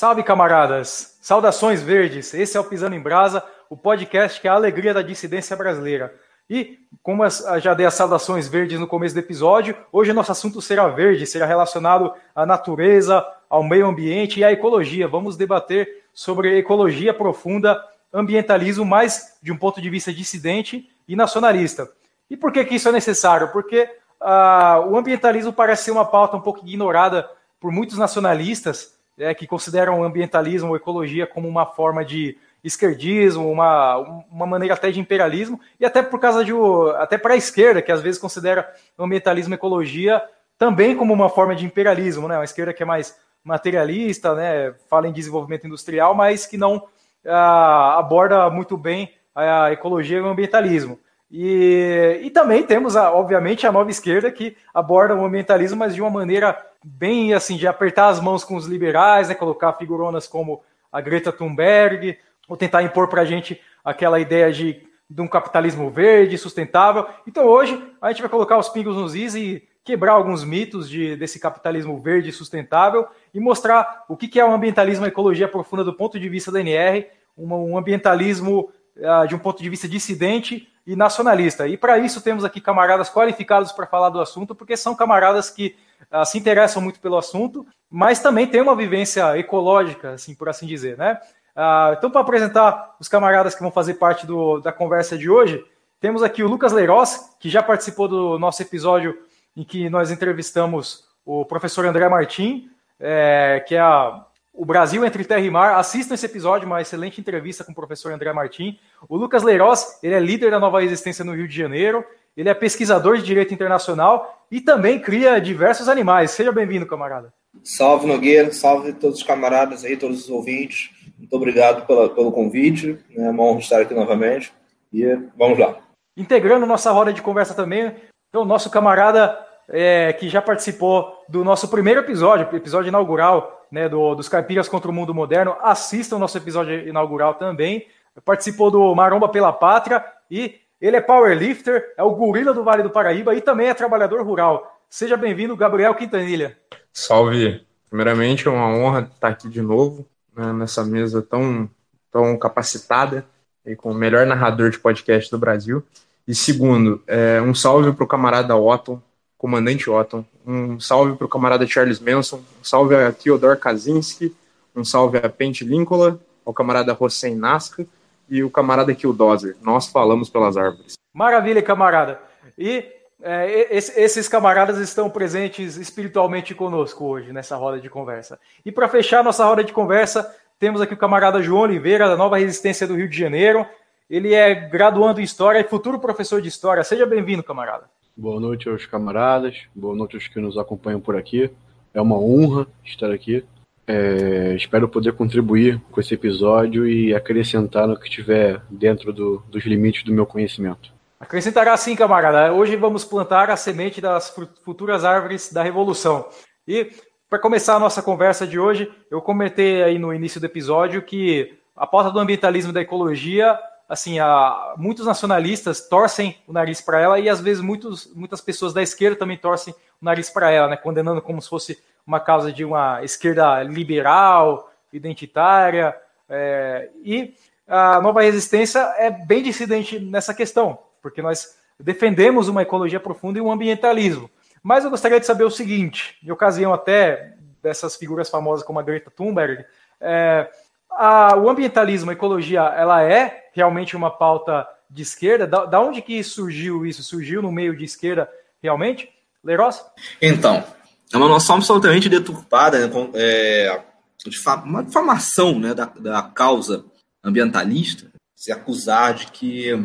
Salve, camaradas! Saudações verdes! Esse é o Pisando em Brasa, o podcast que é a alegria da dissidência brasileira. E, como já dei as saudações verdes no começo do episódio, hoje nosso assunto será verde, será relacionado à natureza, ao meio ambiente e à ecologia. Vamos debater sobre ecologia profunda, ambientalismo, mais de um ponto de vista dissidente e nacionalista. E por que, que isso é necessário? Porque ah, o ambientalismo parece ser uma pauta um pouco ignorada por muitos nacionalistas, é, que consideram o ambientalismo ou ecologia como uma forma de esquerdismo, uma, uma maneira até de imperialismo, e até por causa de. até para a esquerda, que às vezes considera o ambientalismo e ecologia também como uma forma de imperialismo, né? Uma esquerda que é mais materialista, né? Fala em desenvolvimento industrial, mas que não ah, aborda muito bem a ecologia e o ambientalismo. E, e também temos, a, obviamente, a nova esquerda que aborda o ambientalismo, mas de uma maneira bem assim, de apertar as mãos com os liberais, né, colocar figuronas como a Greta Thunberg, ou tentar impor para a gente aquela ideia de, de um capitalismo verde, sustentável. Então hoje a gente vai colocar os pingos nos is e quebrar alguns mitos de, desse capitalismo verde sustentável e mostrar o que, é o ambientalismo e ecologia profunda do ponto de vista da NR, um, ambientalismo uh, de um ponto de vista dissidente e nacionalista. E para isso temos aqui camaradas qualificados para falar do assunto, porque são camaradas que uh, se interessam muito pelo assunto, mas também têm uma vivência ecológica, assim por assim dizer, né? Uh, então, para apresentar os camaradas que vão fazer parte do, da conversa de hoje, temos aqui o Lucas Leiroz, que já participou do nosso episódio em que nós entrevistamos o professor André Martim, é, que é a, o Brasil entre Terra e Mar. Assistam esse episódio, uma excelente entrevista com o professor André Martim. O Lucas Leiroz, ele é líder da Nova Resistência no Rio de Janeiro, ele é pesquisador de direito internacional e também cria diversos animais. Seja bem-vindo, camarada. Salve, Nogueira, salve todos os camaradas aí, todos os ouvintes. Muito obrigado pela, pelo convite, é uma honra estar aqui novamente. E vamos lá. Integrando nossa roda de conversa também, então, nosso camarada é, que já participou do nosso primeiro episódio, episódio inaugural né, do, dos Caipiras contra o Mundo Moderno. Assista o nosso episódio inaugural também. Participou do Maromba pela Pátria e ele é powerlifter, é o gorila do Vale do Paraíba e também é trabalhador rural. Seja bem-vindo, Gabriel Quintanilha. Salve! Primeiramente, é uma honra estar aqui de novo né, nessa mesa tão, tão capacitada e com o melhor narrador de podcast do Brasil. E segundo, é, um salve para o camarada Otton, comandante Otton, um salve para o camarada Charles Manson, um salve a Theodore Kaczynski, um salve a Pente Lincoln, ao camarada Hossein Nasca e o camarada Kildozer. Nós falamos pelas árvores. Maravilha, camarada. E é, esses camaradas estão presentes espiritualmente conosco hoje nessa roda de conversa. E para fechar nossa roda de conversa, temos aqui o camarada João Oliveira, da Nova Resistência do Rio de Janeiro. Ele é graduando em História e futuro professor de História. Seja bem-vindo, camarada. Boa noite aos camaradas, boa noite aos que nos acompanham por aqui. É uma honra estar aqui. É, espero poder contribuir com esse episódio e acrescentar no que estiver dentro do, dos limites do meu conhecimento. Acrescentará sim, camarada. Hoje vamos plantar a semente das futuras árvores da revolução. E para começar a nossa conversa de hoje, eu comentei aí no início do episódio que a pauta do ambientalismo e da ecologia, assim, a, muitos nacionalistas torcem o nariz para ela e às vezes muitos, muitas pessoas da esquerda também torcem o nariz para ela, né, condenando como se fosse uma causa de uma esquerda liberal, identitária, é, e a nova resistência é bem dissidente nessa questão, porque nós defendemos uma ecologia profunda e um ambientalismo. Mas eu gostaria de saber o seguinte, em ocasião até dessas figuras famosas como a Greta Thunberg, é, a, o ambientalismo, a ecologia, ela é realmente uma pauta de esquerda? Da, da onde que surgiu isso? Surgiu no meio de esquerda realmente? Leiroz? Então, é uma noção absolutamente deturpada, né, é, de uma difamação né, da, da causa ambientalista, se acusar de que é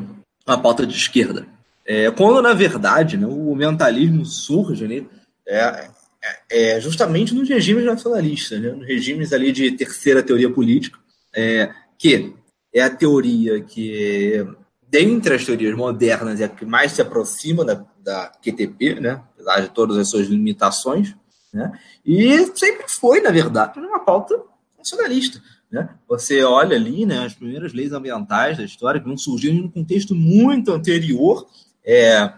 uma pauta de esquerda. É, quando, na verdade, né, o ambientalismo surge né, é, é, justamente nos regimes nacionalistas, né, nos regimes ali de terceira teoria política, é, que é a teoria que, dentre as teorias modernas, é a que mais se aproxima da, da QTP, né, apesar de todas as suas limitações, né? E sempre foi, na verdade, uma pauta nacionalista. Né? Você olha ali né, as primeiras leis ambientais da história que vão surgindo em um contexto muito anterior é,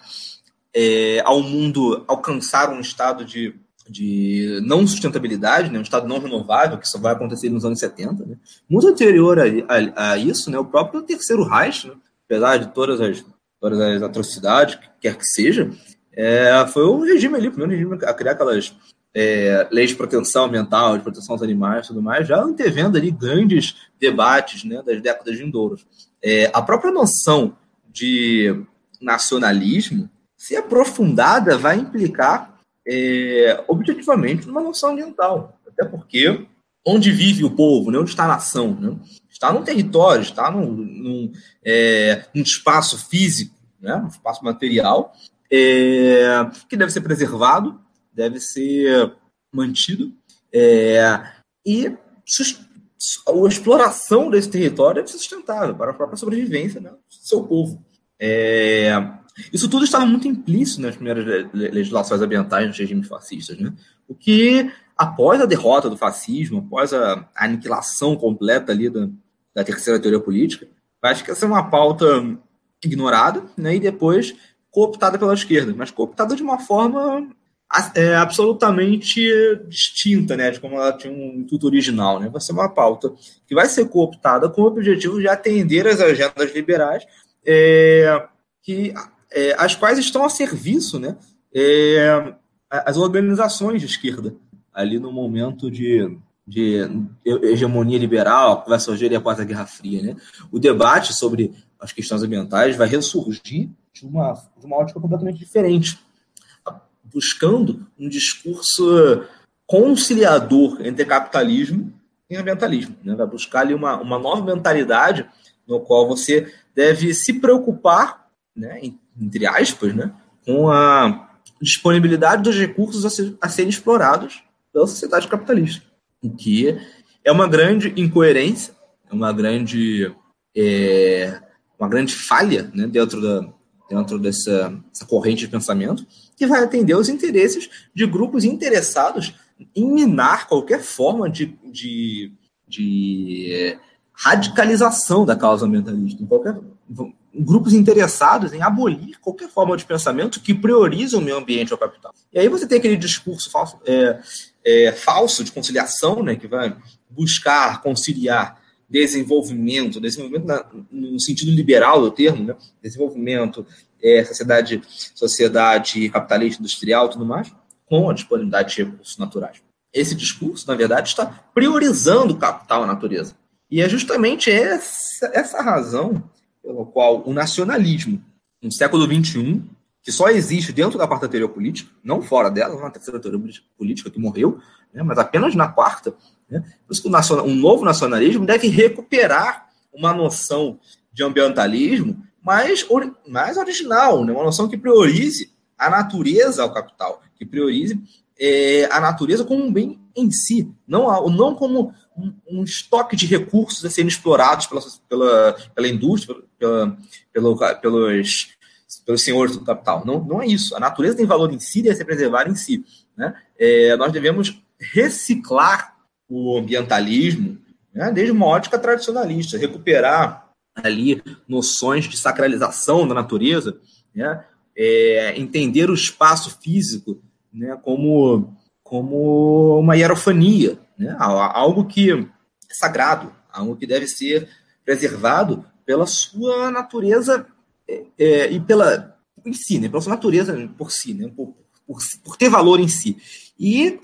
é, ao mundo alcançar um estado de de não sustentabilidade, né, um Estado não renovável, que só vai acontecer nos anos 70. Né. Muito anterior a, a, a, isso, né, o próprio Terceiro Reich, né, apesar de todas as, todas as atrocidades, quer que seja, é, foi o regime ali, o primeiro regime a criar aquelas é, leis de proteção ambiental, de proteção aos animais tudo mais, já antevendo ali grandes debates né, das décadas vindouras. É, a própria noção de nacionalismo, se aprofundada, vai implicar é, objetivamente numa noção ambiental. Até porque onde vive o povo, né, onde está a nação, né, está num território, está num, num, é, num espaço físico, né, um espaço material, é, que deve ser preservado, deve ser mantido, é, e a exploração desse território deve ser sustentável para a própria sobrevivência né, do seu povo. É, isso tudo estava muito implícito nas primeiras legislações ambientais dos regimes fascistas, né? o que, após a derrota do fascismo, após a aniquilação completa ali da, da terceira teoria política, vai ficar ser uma pauta ignorada né, e depois cooptada pela esquerda, mas cooptada de uma forma é, absolutamente distinta né, de como ela tinha um intuito original. Né? Vai ser uma pauta que vai ser cooptada com o objetivo de atender as agendas liberais, é, que, é, as quais estão a serviço né, é, as organizações de esquerda, ali no momento de, de hegemonia liberal, que vai surgir após a Guerra Fria. Né? O debate sobre as questões ambientais vai ressurgir de uma, de uma ótica completamente diferente, buscando um discurso conciliador entre capitalismo e ambientalismo. Né? Vai buscar ali uma, uma nova mentalidade no qual você deve se preocupar, né, entre aspas, né, com a disponibilidade dos recursos a, ser, a serem explorados pela sociedade capitalista, o que é uma grande incoerência, é uma grande é, uma grande falha né, dentro da, dentro dessa, corrente de pensamento, que vai atender os interesses de grupos interessados em minar qualquer forma de, de, de radicalização da causa ambientalista, em qualquer, grupos interessados em abolir qualquer forma de pensamento que priorize o meio ambiente ao capital. E aí você tem aquele discurso falso, é, é, falso de conciliação, né, que vai buscar conciliar desenvolvimento, desenvolvimento na, no sentido liberal do termo, né? desenvolvimento, é, sociedade, sociedade capitalista industrial tudo mais, com a disponibilidade de recursos naturais. Esse discurso, na verdade, está priorizando o capital à natureza. E é justamente essa, essa razão pela qual o nacionalismo, no século XXI, que só existe dentro da quarta teoria política, não fora dela, na terceira teoria política que morreu, né, mas apenas na quarta, né? Por isso que o um novo nacionalismo deve recuperar uma noção de ambientalismo mais, mais original, né? uma noção que priorize a natureza ao capital, que priorize é, a natureza como um bem em si, não, não como um, um estoque de recursos a serem explorados pela, pela, pela indústria, pela, pelo, pelos, pelos senhores do capital. Não, não é isso. A natureza tem valor em si, deve ser preservada em si. Né? É, nós devemos reciclar o ambientalismo, né, desde uma ótica tradicionalista, recuperar ali noções de sacralização da natureza, né, é, entender o espaço físico né, como, como uma hierofania, né, algo que é sagrado, algo que deve ser preservado pela sua natureza é, é, e pela em si, né, pela sua natureza por si, né, por, por, por ter valor em si. E,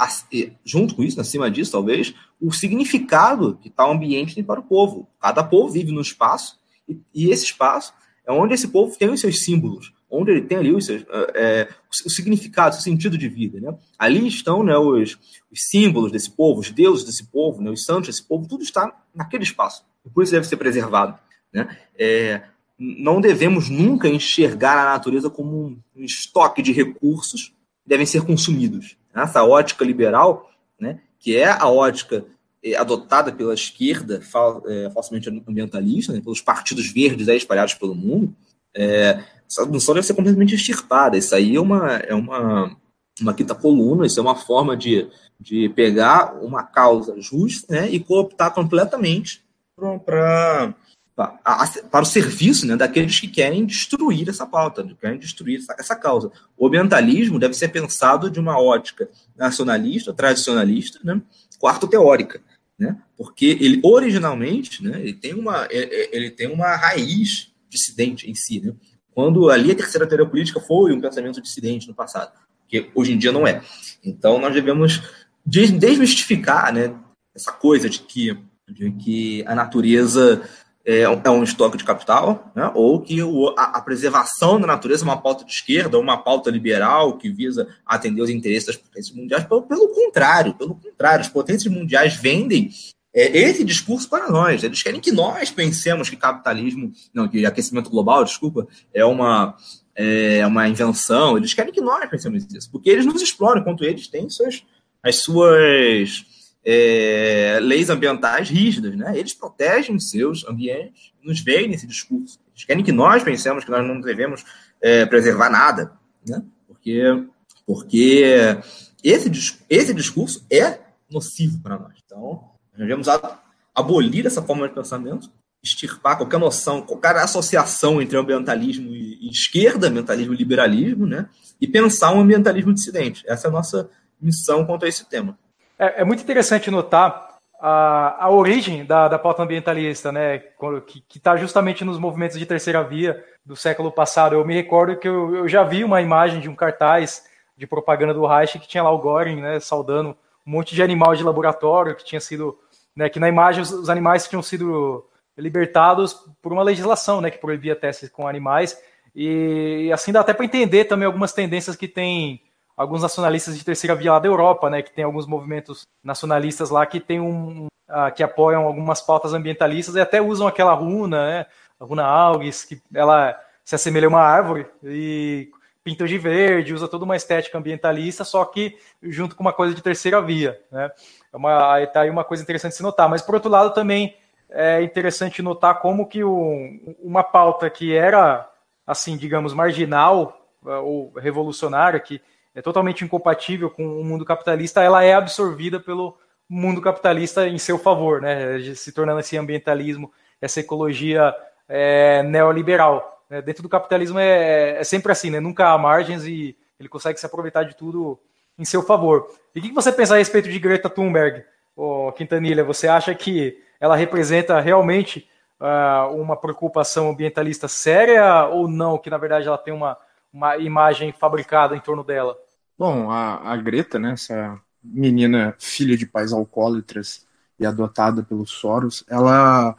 junto com isso, acima disso, talvez, o significado que tal ambiente tem para o povo. Cada povo vive num espaço, e, e esse espaço é onde esse povo tem os seus símbolos, onde ele tem ali os seus, é, o significado, o sentido de vida. Né? Ali estão né, os, os, símbolos desse povo, os deuses desse povo, né, os santos desse povo, tudo está naquele espaço. Por isso deve ser preservado. Né? É, não devemos nunca enxergar a natureza como um, estoque de recursos que devem ser consumidos essa ótica liberal, né, que é a ótica é, adotada pela esquerda é, falsamente ambientalista, né, pelos partidos verdes espalhados pelo mundo, é, essa noção deve ser completamente extirpada. Isso aí é uma, é uma, uma quinta coluna, isso é uma forma de, de pegar uma causa justa né, e cooptar completamente para para o serviço né, daqueles que querem destruir essa pauta, que querem destruir essa, essa, causa. O ambientalismo deve ser pensado de uma ótica nacionalista, tradicionalista, né, quarto teórica, né, porque ele originalmente né, ele tem uma ele, ele tem uma raiz dissidente em si, né, quando ali a terceira teoria política foi um pensamento dissidente no passado, que hoje em dia não é. Então nós devemos desmistificar, né, essa coisa de que de que a natureza é, é um estoque de capital, né? ou que o, a, a, preservação da natureza é uma pauta de esquerda, uma pauta liberal que visa atender os interesses das potências mundiais. Pelo, pelo contrário, pelo contrário, as potências mundiais vendem é, esse discurso para nós. Eles querem que nós pensemos que capitalismo, não, que aquecimento global, desculpa, é uma é uma invenção. Eles querem que nós pensemos isso, porque eles nos exploram enquanto eles têm suas, as suas é, leis ambientais rígidas, né? Eles protegem seus ambientes, nos veem nesse discurso. Eles querem que nós pensemos que nós não devemos é, preservar nada, né? Porque, porque esse, esse discurso é nocivo para nós. Então, nós devemos abolir essa forma de pensamento, extirpar qualquer noção, qualquer associação entre ambientalismo e esquerda, ambientalismo e liberalismo, né? E pensar um ambientalismo dissidente. Essa é a nossa missão quanto a esse tema. É, é muito interessante notar a, a origem da, da pauta ambientalista, né, que está justamente nos movimentos de terceira via do século passado. Eu me recordo que eu, eu já vi uma imagem de um cartaz de propaganda do Reich que tinha lá o Göring, né, saudando um monte de animal de laboratório que tinha sido, né, que na imagem os, animais tinham sido libertados por uma legislação, né, que proibia testes com animais e, assim dá até para entender também algumas tendências que tem alguns nacionalistas de terceira via lá da Europa, né, que tem alguns movimentos nacionalistas lá que tem um uh, que apoiam algumas pautas ambientalistas e até usam aquela runa, né, a runa Algis, que ela se assemelha a uma árvore e pintam de verde, usa toda uma estética ambientalista, só que junto com uma coisa de terceira via, né? É uma, tá aí uma coisa interessante se notar. Mas por outro lado também é interessante notar como que o, uma pauta que era assim, digamos, marginal uh, ou revolucionária, que é totalmente incompatível com o mundo capitalista, ela é absorvida pelo mundo capitalista em seu favor, né? Se tornando esse ambientalismo, essa ecologia é, neoliberal. Né? Dentro do capitalismo é, é, sempre assim, né? Nunca há margens e ele consegue se aproveitar de tudo em seu favor. E o que você pensa a respeito de Greta Thunberg, oh, Quintanilha? Você acha que ela representa realmente uh, uma preocupação ambientalista séria ou não? Que na verdade ela tem uma uma imagem fabricada em torno dela? Bom, a, a Greta, né, essa menina filha de pais alcoólatras e adotada pelos Soros, ela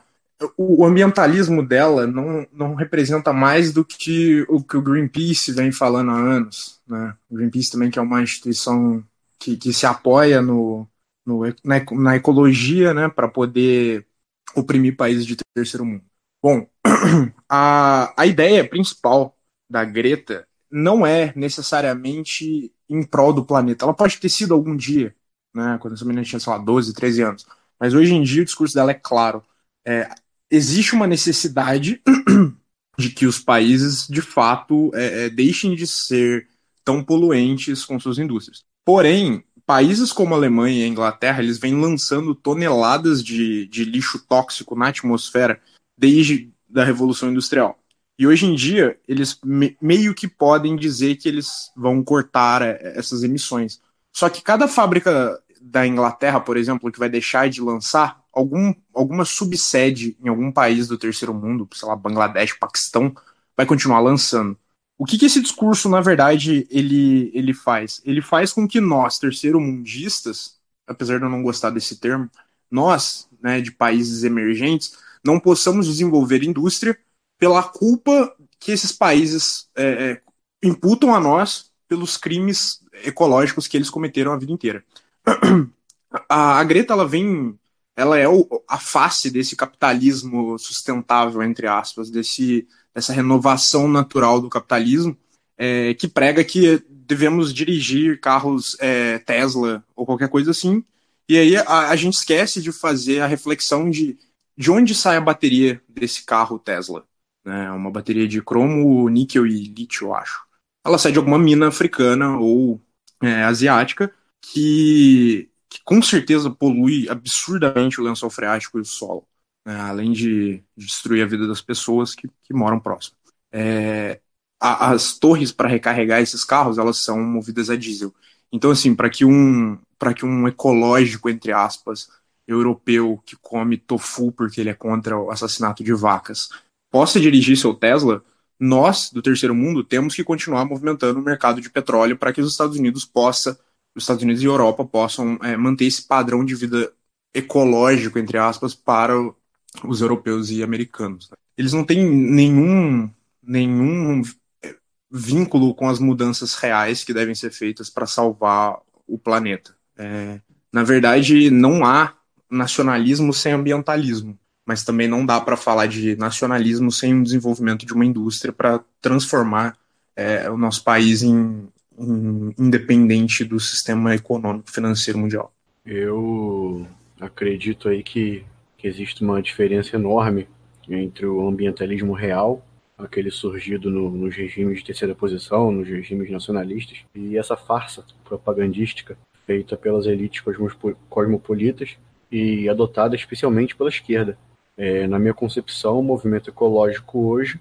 o ambientalismo dela não, não representa mais do que o que o Greenpeace vem falando há anos. Né? O Greenpeace também que é uma instituição que, que se apoia no, no na, na, ecologia né, para poder oprimir países de terceiro mundo. Bom, a, a ideia principal da Greta não é necessariamente em prol do planeta. Ela pode ter sido algum dia, né, quando essa menina tinha, sei lá, 12, 13 anos. Mas hoje em dia o discurso dela é claro. É, existe uma necessidade de que os países, de fato, é, é, deixem de ser tão poluentes com suas indústrias. Porém, países como a Alemanha e a Inglaterra, eles vêm lançando toneladas de, de lixo tóxico na atmosfera desde a Revolução Industrial. E hoje em dia, eles me, meio que podem dizer que eles vão cortar é, essas emissões. Só que cada fábrica da Inglaterra, por exemplo, que vai deixar de lançar, algum, alguma subsede em algum país do terceiro mundo, sei lá, Bangladesh, Paquistão, vai continuar lançando. O que, que esse discurso, na verdade, ele, ele faz? Ele faz com que nós, terceiro-mundistas, apesar de eu não gostar desse termo, nós, né, de países emergentes, não possamos desenvolver indústria pela culpa que esses países é, é, imputam a nós pelos crimes ecológicos que eles cometeram a vida inteira. A, a Greta ela vem, ela é o, a face desse capitalismo sustentável entre aspas, desse dessa renovação natural do capitalismo é, que prega que devemos dirigir carros é, Tesla ou qualquer coisa assim. E aí a, a gente esquece de fazer a reflexão de de onde sai a bateria desse carro Tesla né, uma bateria de cromo, níquel e lítio, eu acho. Ela sai de alguma mina africana ou é, asiática que, que, com certeza polui absurdamente o lençol freático e o solo. né, além de destruir a vida das pessoas que, que moram próximo. É, a, as torres para recarregar esses carros, elas são movidas a diesel. Então, assim, para que um para que um ecológico, entre aspas, europeu que come tofu porque ele é contra o assassinato de vacas, possa dirigir seu Tesla, nós, do terceiro mundo, temos que continuar movimentando o mercado de petróleo para que os Estados Unidos possa, os Estados Unidos e Europa possam é, manter esse padrão de vida ecológico, entre aspas, para os europeus e americanos. Né? Eles não têm nenhum, nenhum é, vínculo com as mudanças reais que devem ser feitas para salvar o planeta. É, na verdade, não há nacionalismo sem ambientalismo mas também não dá para falar de nacionalismo sem um desenvolvimento de uma indústria para transformar é, o nosso país em, independente do sistema econômico financeiro mundial. Eu acredito aí que, que existe uma diferença enorme entre o ambientalismo real, aquele surgido no, nos regimes de terceira posição, nos regimes nacionalistas, e essa farsa propagandística feita pelas elites cosmopolitas e adotada especialmente pela esquerda, é, na minha concepção, o movimento ecológico hoje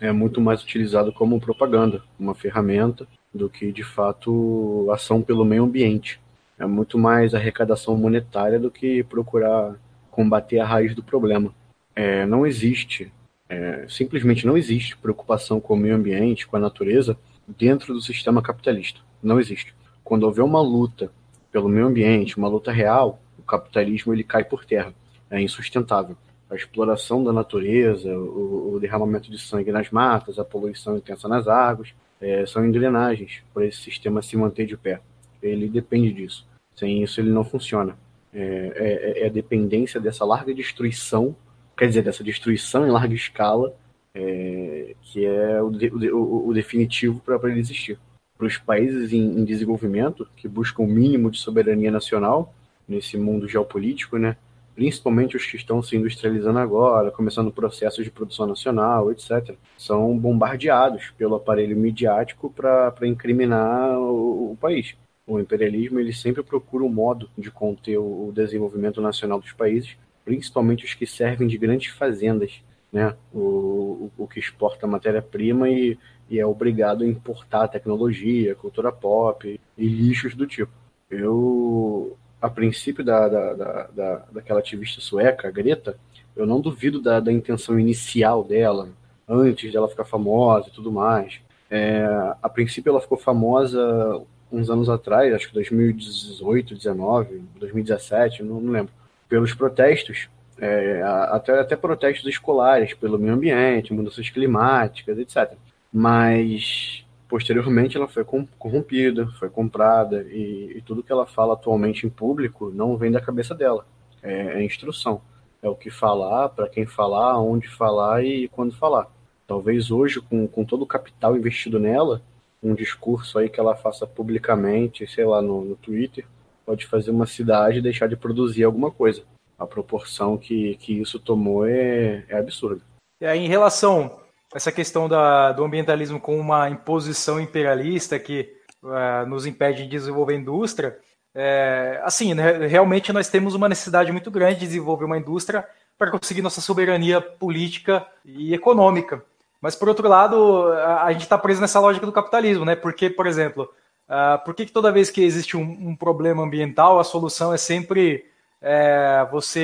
é muito mais utilizado como propaganda, uma ferramenta, do que de fato ação pelo meio ambiente. É muito mais arrecadação monetária do que procurar combater a raiz do problema. É, não existe, é, simplesmente não existe preocupação com o meio ambiente, com a natureza, dentro do sistema capitalista. Não existe. Quando houver uma luta pelo meio ambiente, uma luta real, o capitalismo ele cai por terra. É insustentável a exploração da natureza, o, o, derramamento de sangue nas matas, a poluição intensa nas águas, é, são engrenagens para esse sistema se manter de pé. Ele depende disso. Sem isso, ele não funciona. É, é, é a dependência dessa larga destruição, quer dizer, dessa destruição em larga escala, é, que é o, o, o definitivo para ele existir. Para os países em, em desenvolvimento, que buscam o mínimo de soberania nacional, nesse mundo geopolítico, né? Principalmente os que estão se industrializando agora, começando processos de produção nacional, etc., são bombardeados pelo aparelho midiático para incriminar o, o, país. O imperialismo ele sempre procura um modo de conter o, desenvolvimento nacional dos países, principalmente os que servem de grandes fazendas, né? o, o, o que exporta matéria-prima e, e é obrigado a importar tecnologia, cultura pop e lixos do tipo. Eu a princípio da, da, da, da, daquela ativista sueca, Greta, eu não duvido da, da intenção inicial dela, antes dela ficar famosa e tudo mais. É, a princípio ela ficou famosa uns anos atrás, acho que 2018, 19, 2017, não, não lembro, pelos protestos, é, até, até protestos escolares pelo meio ambiente, mudanças climáticas, etc. Mas Posteriormente, ela foi corrompida, foi comprada, e, e, tudo que ela fala atualmente em público não vem da cabeça dela. É, é instrução. É o que falar, para quem falar, onde falar e quando falar. Talvez hoje, com, com todo o capital investido nela, um discurso aí que ela faça publicamente, sei lá, no, no Twitter, pode fazer uma cidade deixar de produzir alguma coisa. A proporção que, que isso tomou é, é absurda. É, em relação essa questão da, do ambientalismo com uma imposição imperialista que uh, nos impede de desenvolver indústria, é, assim, né, realmente nós temos uma necessidade muito grande de desenvolver uma indústria para conseguir nossa soberania política e econômica. Mas, por outro lado, a, a gente está preso nessa lógica do capitalismo, né? Porque, por exemplo, uh, por que, que, toda vez que existe um, um, problema ambiental, a solução é sempre é, você.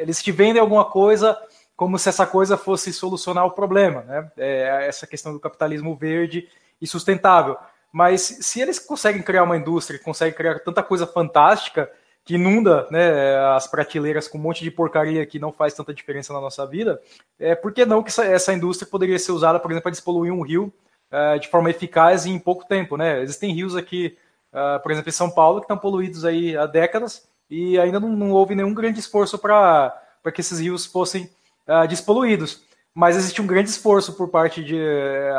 Eles te vendem alguma coisa como se essa coisa fosse solucionar o problema, né? É essa questão do capitalismo verde e sustentável. Mas se eles conseguem criar uma indústria, conseguem criar tanta coisa fantástica que inunda né, as prateleiras com um monte de porcaria que não faz tanta diferença na nossa vida, é, por que não que essa, essa indústria poderia ser usada, por exemplo, para despoluir um rio é, de forma eficaz e em pouco tempo? Né? Existem rios aqui, é, por exemplo, em São Paulo, que estão poluídos aí há décadas e ainda não, não houve nenhum grande esforço para que esses rios fossem uh, despoluídos. Mas existe um grande esforço por parte de,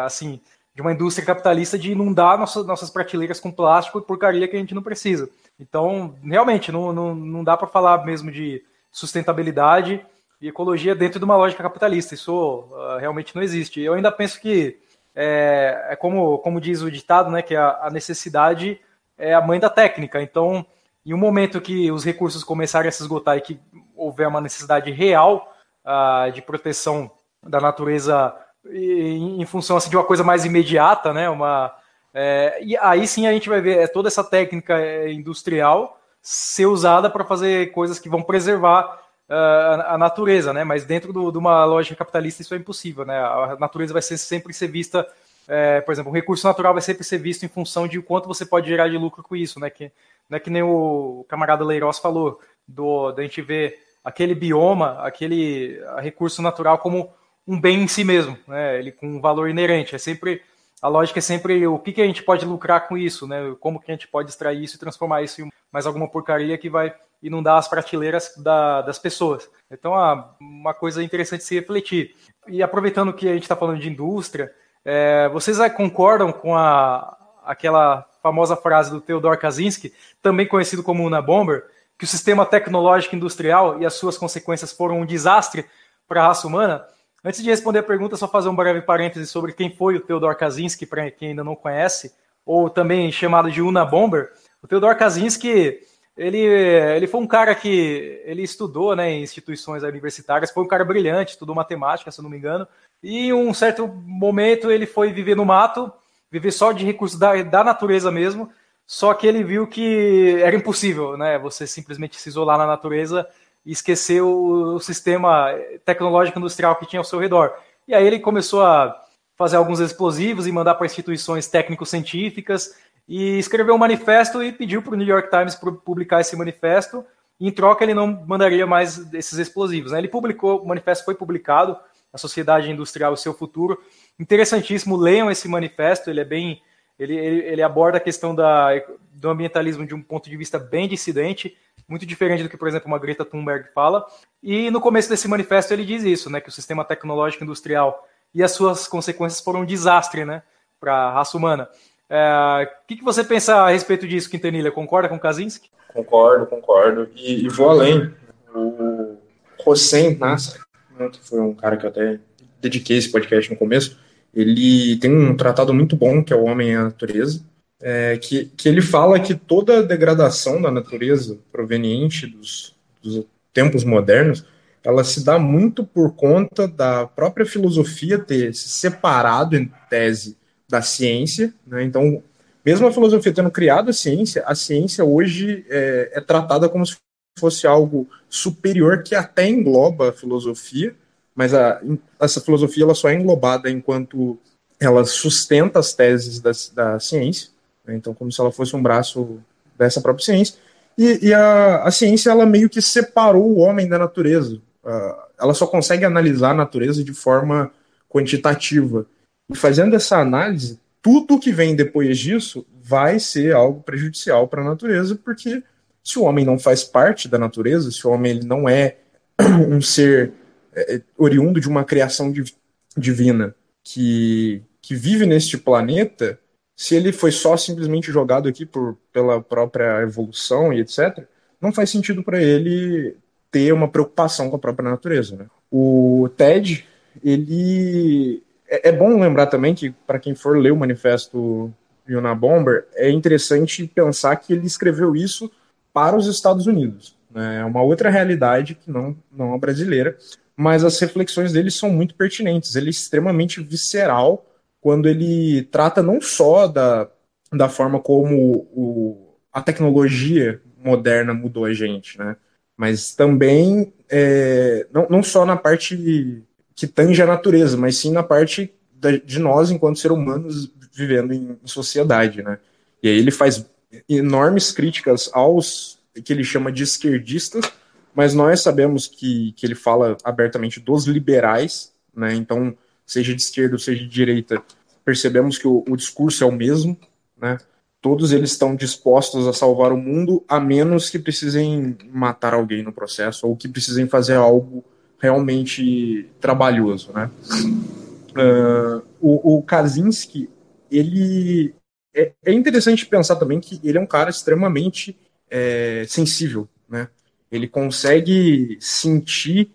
assim, de uma indústria capitalista de inundar nossas, nossas prateleiras com plástico e porcaria que a gente não precisa. Então, realmente, não, não, não dá para falar mesmo de sustentabilidade e ecologia dentro de uma lógica capitalista. Isso uh, realmente não existe. Eu ainda penso que é, é, como, como diz o ditado, né, que a, a, necessidade é a mãe da técnica. Então, em um momento que os recursos começarem a se esgotar e que houver uma necessidade real uh, de proteção da natureza em, em função assim, de uma coisa mais imediata, né? Uma, é, e aí sim a gente vai ver é, toda essa técnica é, industrial ser usada para fazer coisas que vão preservar uh, a, a, natureza, né? Mas dentro do, de uma lógica capitalista isso é impossível, né? A natureza vai ser, sempre ser vista, é, por exemplo, o recurso natural vai sempre ser visto em função de quanto você pode gerar de lucro com isso, né? Que, não é que nem o camarada Leiroz falou, do, da gente ver aquele bioma, aquele recurso natural como um bem em si mesmo, né? Ele com um valor inerente. É sempre a lógica é sempre o que, que a gente pode lucrar com isso, né? Como que a gente pode extrair isso e transformar isso em mais alguma porcaria que vai inundar as prateleiras da, das pessoas. Então, ah, uma coisa interessante se refletir. E aproveitando que a gente está falando de indústria, é, vocês concordam com a, aquela famosa frase do Theodor Kaczynski, também conhecido como Una Bomber, que o sistema tecnológico industrial e as suas consequências foram um desastre para a raça humana? Antes de responder a pergunta, só fazer um breve parêntese sobre quem foi o Theodor Kaczynski, para quem ainda não conhece, ou também chamado de Una Bomber. O Theodor Kaczynski, ele, ele foi um cara que ele estudou né, em instituições universitárias, foi um cara brilhante, estudou matemática, se não me engano, e em um certo momento ele foi viver no mato, viver só de recursos da, da natureza mesmo, só que ele viu que era impossível, né? Você simplesmente se isolar na natureza e esquecer o, o sistema tecnológico industrial que tinha ao seu redor. E aí ele começou a fazer alguns explosivos e mandar para instituições técnico-científicas e escreveu um manifesto e pediu para o New York Times publicar esse manifesto. Em troca, ele não mandaria mais esses explosivos. Né? Ele publicou, o manifesto foi publicado, A Sociedade Industrial e o Seu Futuro. Interessantíssimo, leiam esse manifesto, ele é bem. Ele, ele, ele aborda a questão da, do ambientalismo de um ponto de vista bem dissidente muito diferente do que, por exemplo, uma Greta Thunberg fala. E no começo desse manifesto ele diz isso, né, que o sistema tecnológico industrial e as suas consequências foram um desastre, né, para a raça humana. É, o que, que, você pensa a respeito disso, Quintanilha? Concorda com Kaczynski? Concordo, concordo. E, e vou além. O Hossein Nasser, né, que foi um cara que eu até dediquei esse podcast no começo, ele tem um tratado muito bom que é o Homem e a Natureza, é, que, que ele fala que toda a degradação da natureza proveniente dos, dos tempos modernos ela se dá muito por conta da própria filosofia ter se separado em tese da ciência, né? Então, mesmo a filosofia tendo criado a ciência, a ciência hoje é, é, tratada como se fosse algo superior que até engloba a filosofia, mas a, essa filosofia ela só é englobada enquanto ela sustenta as teses da, da ciência. Né? Então, como se ela fosse um braço dessa própria ciência. E, e a, a, ciência, ela meio que separou o homem da natureza. Uh, ela só consegue analisar a natureza de forma quantitativa. E fazendo essa análise, tudo que vem depois disso vai ser algo prejudicial para a natureza, porque se o homem não faz parte da natureza, se o homem ele não é um ser é, oriundo de uma criação div divina que, que vive neste planeta, se ele foi só simplesmente jogado aqui por, pela própria evolução e etc., não faz sentido para ele ter uma preocupação com a própria natureza. Né? O Ted, ele. É, é bom lembrar também que, para quem for ler o manifesto Yuna Bomber, é interessante pensar que ele escreveu isso para os Estados Unidos. Né? É uma outra realidade que não, não a brasileira, mas as reflexões dele são muito pertinentes. Ele é extremamente visceral quando ele trata não só da, da forma como o, a tecnologia moderna mudou a gente, né? Mas também, é, não, não só na parte que tange a natureza, mas sim na parte da, de nós, enquanto seres humanos, vivendo em, em sociedade, né? E aí ele faz enormes críticas aos que ele chama de esquerdistas, mas nós sabemos que, que ele fala abertamente dos liberais, né? Então, seja de esquerda ou seja de direita, percebemos que o, o discurso é o mesmo, né? Todos eles estão dispostos a salvar o mundo, a menos que precisem matar alguém no processo ou que precisem fazer algo realmente trabalhoso, né? Uh, o, o Kaczynski, ele é, é, interessante pensar também que ele é um cara extremamente é, sensível, né? Ele consegue sentir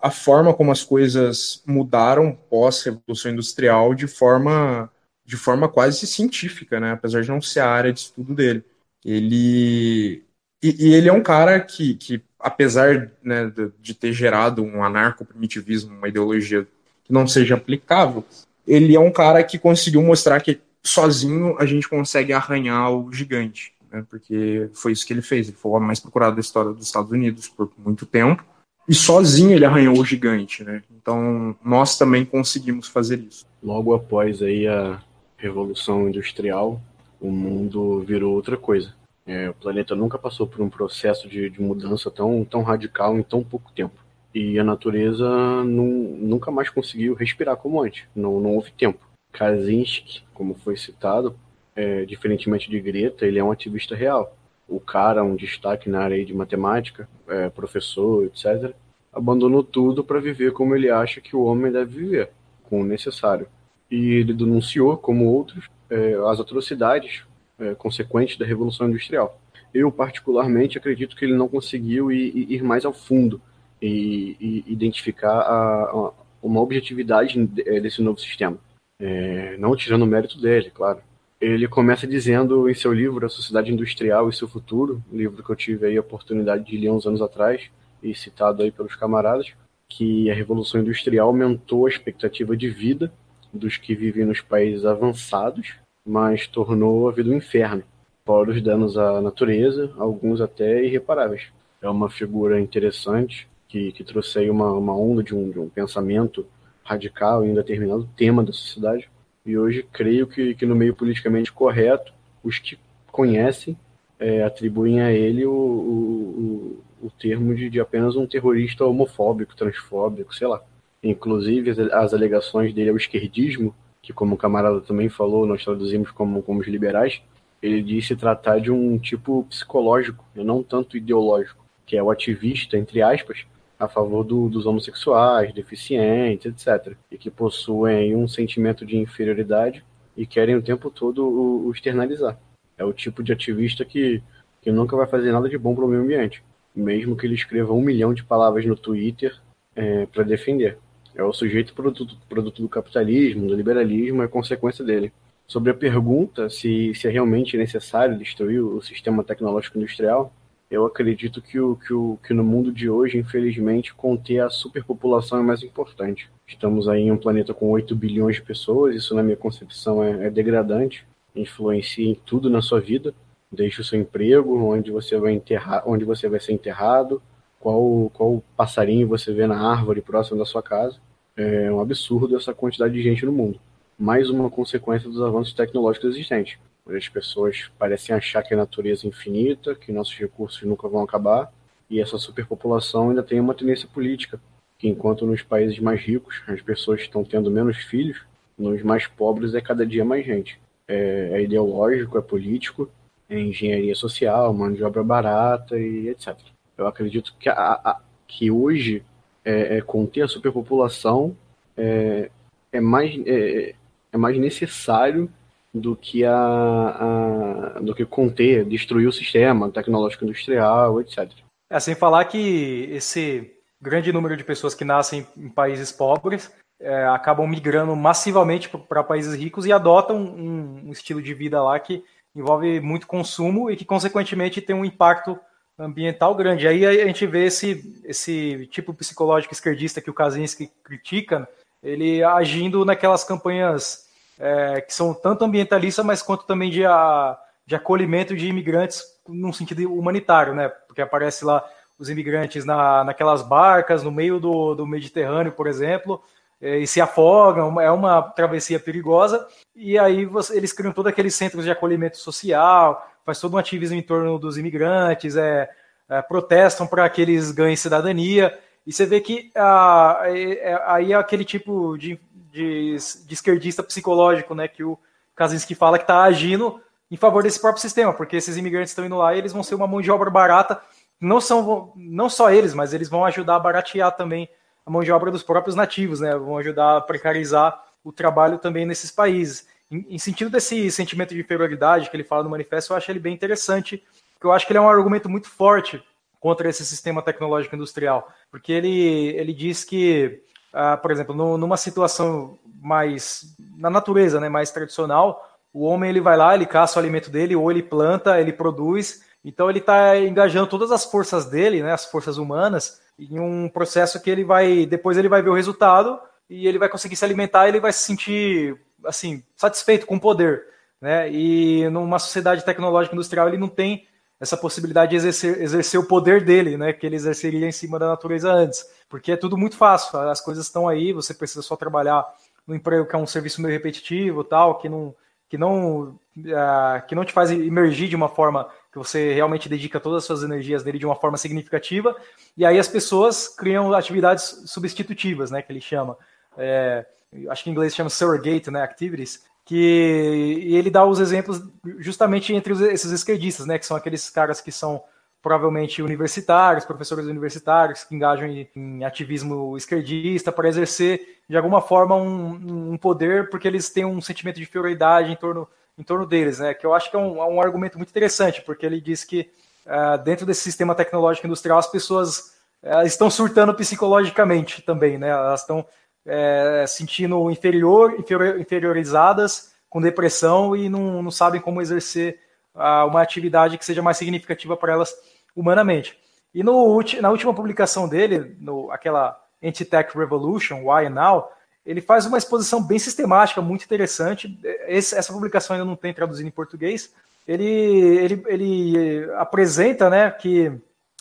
a forma como as coisas mudaram pós-revolução industrial de forma de forma quase científica, né? Apesar de não ser a área de estudo dele. Ele e, e ele é um cara que, que apesar né, de, de ter gerado um anarco-primitivismo, uma ideologia que não seja aplicável, ele é um cara que conseguiu mostrar que sozinho a gente consegue arranhar o gigante, né? Porque foi isso que ele fez. Ele foi o homem mais procurado da história dos Estados Unidos por muito tempo. E sozinho ele arranhou o gigante, né? Então nós também conseguimos fazer isso. Logo após aí a Revolução Industrial, o mundo virou outra coisa. É, o planeta nunca passou por um processo de, de, mudança tão, tão radical em tão pouco tempo. E a natureza nunca mais conseguiu respirar como antes. Não, não houve tempo. Kaczynski, como foi citado, é, diferentemente de Greta, ele é um ativista real. O cara, um destaque na área de matemática, é, professor, etc., abandonou tudo para viver como ele acha que o homem deve viver, com o necessário. E ele denunciou, como outros, é, as atrocidades é, consequentes da Revolução Industrial. Eu, particularmente, acredito que ele não conseguiu ir, ir mais ao fundo e, e identificar a, a, uma objetividade é, desse novo sistema. É, não tirando o mérito dele, claro. Ele começa dizendo em seu livro A Sociedade Industrial e Seu Futuro, livro que eu tive aí a oportunidade de ler uns anos atrás e citado aí pelos camaradas, que a Revolução Industrial aumentou a expectativa de vida dos que vivem nos países avançados, mas tornou a vida um inferno, fora os danos à natureza, alguns até irreparáveis. É uma figura interessante que, que trouxe aí uma, uma onda de um, de um pensamento radical em determinado tema da sociedade. E hoje creio que, que no meio politicamente correto, os que conhecem é, atribuem a ele o, o, o termo de, de, apenas um terrorista homofóbico, transfóbico, sei lá. Inclusive, as, alegações dele ao esquerdismo, que como o camarada também falou, nós traduzimos como, como os liberais, ele disse tratar de um tipo psicológico, e não tanto ideológico, que é o ativista, entre aspas, a favor do, dos homossexuais, deficientes, etc. E que possuem um sentimento de inferioridade e querem o tempo todo o, o externalizar. É o tipo de ativista que, que nunca vai fazer nada de bom para o meio ambiente, mesmo que ele escreva um milhão de palavras no Twitter é, para defender. É o sujeito produto, produto do capitalismo, do liberalismo, é consequência dele. Sobre a pergunta se, se é realmente necessário destruir o sistema tecnológico industrial, eu acredito que, o, que, o, que no mundo de hoje, infelizmente, conter a superpopulação é mais importante. Estamos aí em um planeta com 8 bilhões de pessoas, isso na minha concepção é, é degradante, influencia em tudo na sua vida, desde o seu emprego, onde você vai enterrar, onde você vai ser enterrado, qual, qual passarinho você vê na árvore próxima da sua casa. É um absurdo essa quantidade de gente no mundo. Mais uma consequência dos avanços tecnológicos existentes. As pessoas parecem achar que a natureza é infinita, que nossos recursos nunca vão acabar, e essa superpopulação ainda tem uma tendência política, que enquanto nos países mais ricos as pessoas estão tendo menos filhos, nos mais pobres é cada dia mais gente. É, é ideológico, é político, é engenharia social, mão de obra barata e etc. Eu acredito que, a, a, que hoje é, é, conter a superpopulação é, é mais, é, é mais necessário do que a, a, do que conter, destruir o sistema tecnológico industrial, etc. É, sem falar que esse grande número de pessoas que nascem em países pobres é, acabam migrando massivamente para países ricos e adotam um, um, estilo de vida lá que envolve muito consumo e que, consequentemente, tem um impacto ambiental grande. Aí a gente vê esse, esse tipo psicológico esquerdista que o Kaczynski critica, ele agindo naquelas campanhas é, que são tanto ambientalistas, mas quanto também de, a, de acolhimento de imigrantes num sentido humanitário, né? Porque aparece lá os imigrantes na, naquelas barcas no meio do, do Mediterrâneo, por exemplo, é, e se afogam, é uma travessia perigosa, e aí você, eles criam todos aqueles centros de acolhimento social, faz todo um ativismo em torno dos imigrantes, é, é protestam para que eles ganhem cidadania, e você vê que ah, é, é, aí é aquele tipo de de, de esquerdista psicológico, né? Que o Kaczynski fala que está agindo em favor desse próprio sistema, porque esses imigrantes estão indo lá e eles vão ser uma mão de obra barata. Não são não só eles, mas eles vão ajudar a baratear também a mão de obra dos próprios nativos, né? Vão ajudar a precarizar o trabalho também nesses países. Em, em sentido desse sentimento de inferioridade que ele fala no manifesto, eu acho ele bem interessante, porque eu acho que ele é um argumento muito forte contra esse sistema tecnológico industrial, porque ele, ele diz que ah, por exemplo, no, numa situação mais na natureza, né, mais tradicional, o homem ele vai lá, ele caça o alimento dele, ou ele planta, ele produz, Então ele está engajando todas as forças dele, né, as forças humanas, em um processo que ele vai, depois ele vai ver o resultado e ele vai conseguir se alimentar, ele vai se sentir assim satisfeito com o poder, né? E numa sociedade tecnológica industrial ele não tem essa possibilidade de exercer, exercer o poder dele, né, que ele exerceria em cima da natureza antes, porque é tudo muito fácil, as coisas estão aí, você precisa só trabalhar no emprego que é um serviço meio repetitivo, tal, que não que não uh, que não te faz emergir de uma forma que você realmente dedica todas as suas energias nele de uma forma significativa, e aí as pessoas criam atividades substitutivas, né, que ele chama. É, acho que em inglês chama surrogate, né, activities, que e ele dá os exemplos justamente entre os, esses esquerdistas, né, que são aqueles caras que são provavelmente universitários, professores universitários que engajam em, em ativismo esquerdista para exercer de alguma forma um, um, poder porque eles têm um sentimento de inferioridade em torno, em torno deles, né? Que eu acho que é um, é um argumento muito interessante, porque ele diz que uh, dentro desse sistema tecnológico industrial as pessoas uh, estão surtando psicologicamente também, né? Elas estão é, sentindo inferior, inferior, inferiorizadas, com depressão e não, não sabem como exercer uh, uma atividade que seja mais significativa para elas humanamente. E no, na última publicação dele, no, aquela Anti-Tech Revolution, Why Now, ele faz uma exposição bem sistemática, muito interessante. Esse, essa publicação ainda não tem traduzido em português. Ele, ele, ele apresenta né, que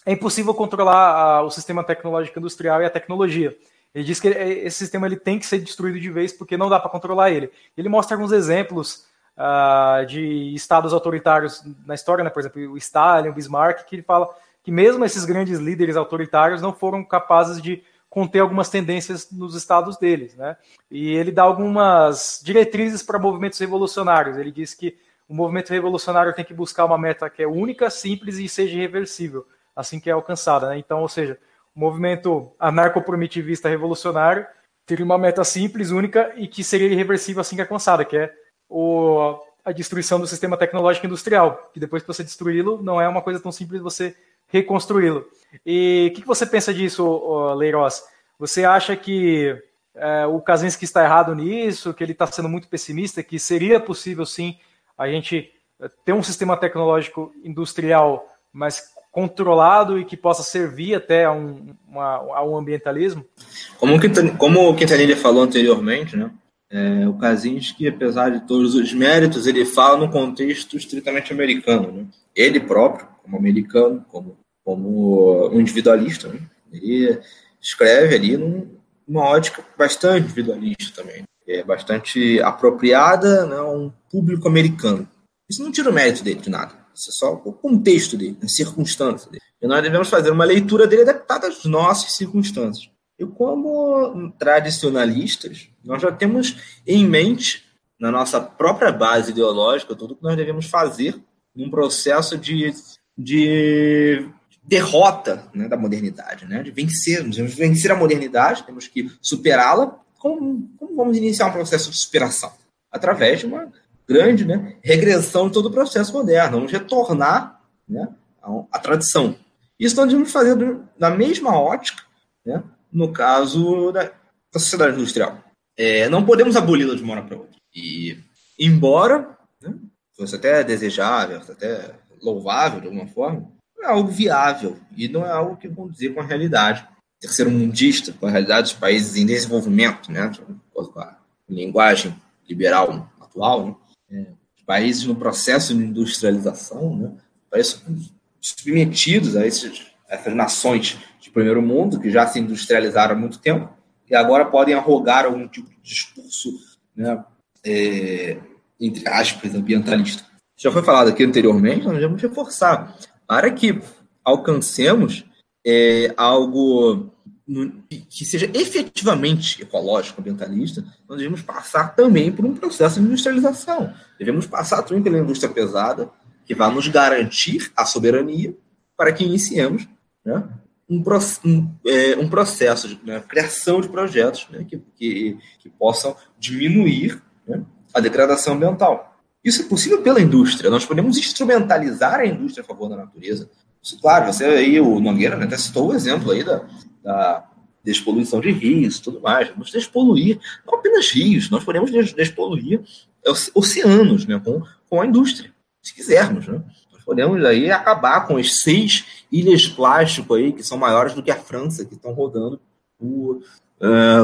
é impossível controlar a, o sistema tecnológico industrial e a tecnologia. Ele diz que esse sistema ele tem que ser destruído de vez porque não dá para controlar ele. Ele mostra alguns exemplos uh, de estados autoritários na história, né? por exemplo, o Stalin, o Bismarck, que ele fala que mesmo esses grandes líderes autoritários não foram capazes de conter algumas tendências nos estados deles. Né? E ele dá algumas diretrizes para movimentos revolucionários. Ele diz que o movimento revolucionário tem que buscar uma meta que é única, simples e seja irreversível, assim que é alcançada. Né? Então, ou seja, movimento anarcoprimitivista revolucionário teria uma meta simples, única e que seria irreversível assim que alcançada, que é o, a destruição do sistema tecnológico industrial, que depois que você destruí-lo, não é uma coisa tão simples você reconstruí-lo. E o que, que, você pensa disso, Leiroz? Você acha que é, o Kaczynski está errado nisso, que ele está sendo muito pessimista, que seria possível sim a gente ter um sistema tecnológico industrial, mas controlado e que possa servir até a um, uma, a um ambientalismo? Como o, como o Quintanilha falou anteriormente, né? É, o Kaczynski, apesar de todos os méritos, ele fala no contexto estritamente americano. Né? Ele próprio, como americano, como, como um individualista, né? ele escreve ali num, numa ótica bastante individualista também. É bastante apropriada né, a um público americano. Isso não tira o mérito dele de nada. Isso é só o contexto dele, a circunstância dele. E nós devemos fazer uma leitura dele adaptada às nossas circunstâncias. E como tradicionalistas, nós já temos em mente, na nossa própria base ideológica, tudo que nós devemos fazer num processo de, de derrota né, da modernidade, né, de vencer, devemos vencer a modernidade, temos que superá-la. Como, como vamos iniciar um processo de superação? Através de uma grande né, regressão de todo o processo moderno. Vamos retornar né, à, tradição. Isso nós devemos fazer na mesma ótica, né, no caso da, da sociedade industrial. É, não podemos aboli-la de uma hora para outra. E, embora né, fosse até desejável, até louvável de alguma forma, é algo viável e não é algo que condizer com a realidade. Terceiro mundista, com a realidade dos países em desenvolvimento, né, com a linguagem liberal atual, né, os países no processo de industrialização, né, países submetidos a, esses, essas nações de primeiro mundo, que já se industrializaram há muito tempo, e agora podem arrogar algum tipo de discurso, né, é, entre aspas, ambientalista. Já foi falado aqui anteriormente, nós devemos reforçar para que alcancemos é, algo no, que seja efetivamente ecológico, ambientalista, nós devemos passar também por um processo de industrialização. Devemos passar também pela indústria pesada, que vai nos garantir a soberania para que iniciemos né, um, um, é, um, processo de né, criação de projetos né, que, que, que, possam diminuir né, a degradação ambiental. Isso é possível pela indústria. Nós podemos instrumentalizar a indústria a favor da natureza. Isso, claro, você aí, o Nogueira, né, até citou o exemplo aí da, da despoluição de rios tudo mais. Vamos despoluir, não apenas rios, nós podemos despoluir oceanos né, com, com a indústria, se quisermos. Né? Nós podemos aí acabar com as seis ilhas plástico aí, que são maiores do que a França, que estão rodando uh,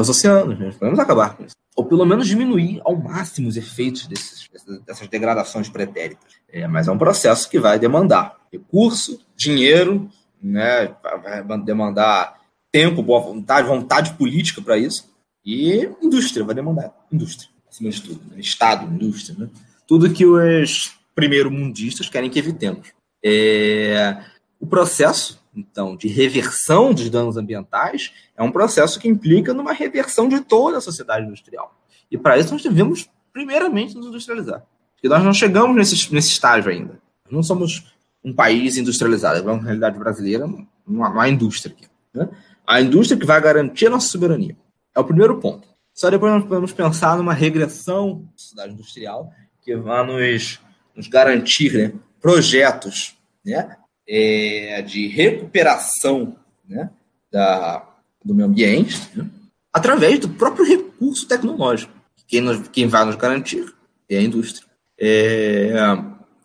os oceanos. Né? Podemos acabar com isso. Ou pelo menos diminuir ao máximo os efeitos desses, dessas degradações pretéritas. É, mas é um processo que vai demandar recurso, dinheiro, né? vai demandar tempo, boa vontade, vontade política para isso, e indústria, vai demandar indústria, acima de tudo. Né? Estado, indústria, né? tudo que os primeiro-mundistas querem que evitemos. É... O processo, então, de reversão dos danos ambientais é um processo que implica numa reversão de toda a sociedade industrial. E para isso nós devemos, primeiramente, nos industrializar. Porque nós não chegamos nesse, nesse estágio ainda. Não somos um país industrializado. Na realidade brasileira, não há, não há indústria aqui. Né? A indústria que vai garantir a nossa soberania. É o primeiro ponto. Só depois nós podemos pensar numa regressão da sociedade industrial que vai nos nos garantir né, projetos né, é, de recuperação né, da, do meio ambiente né, através do próprio recurso tecnológico. Quem, nos, quem vai nos garantir é a indústria. É,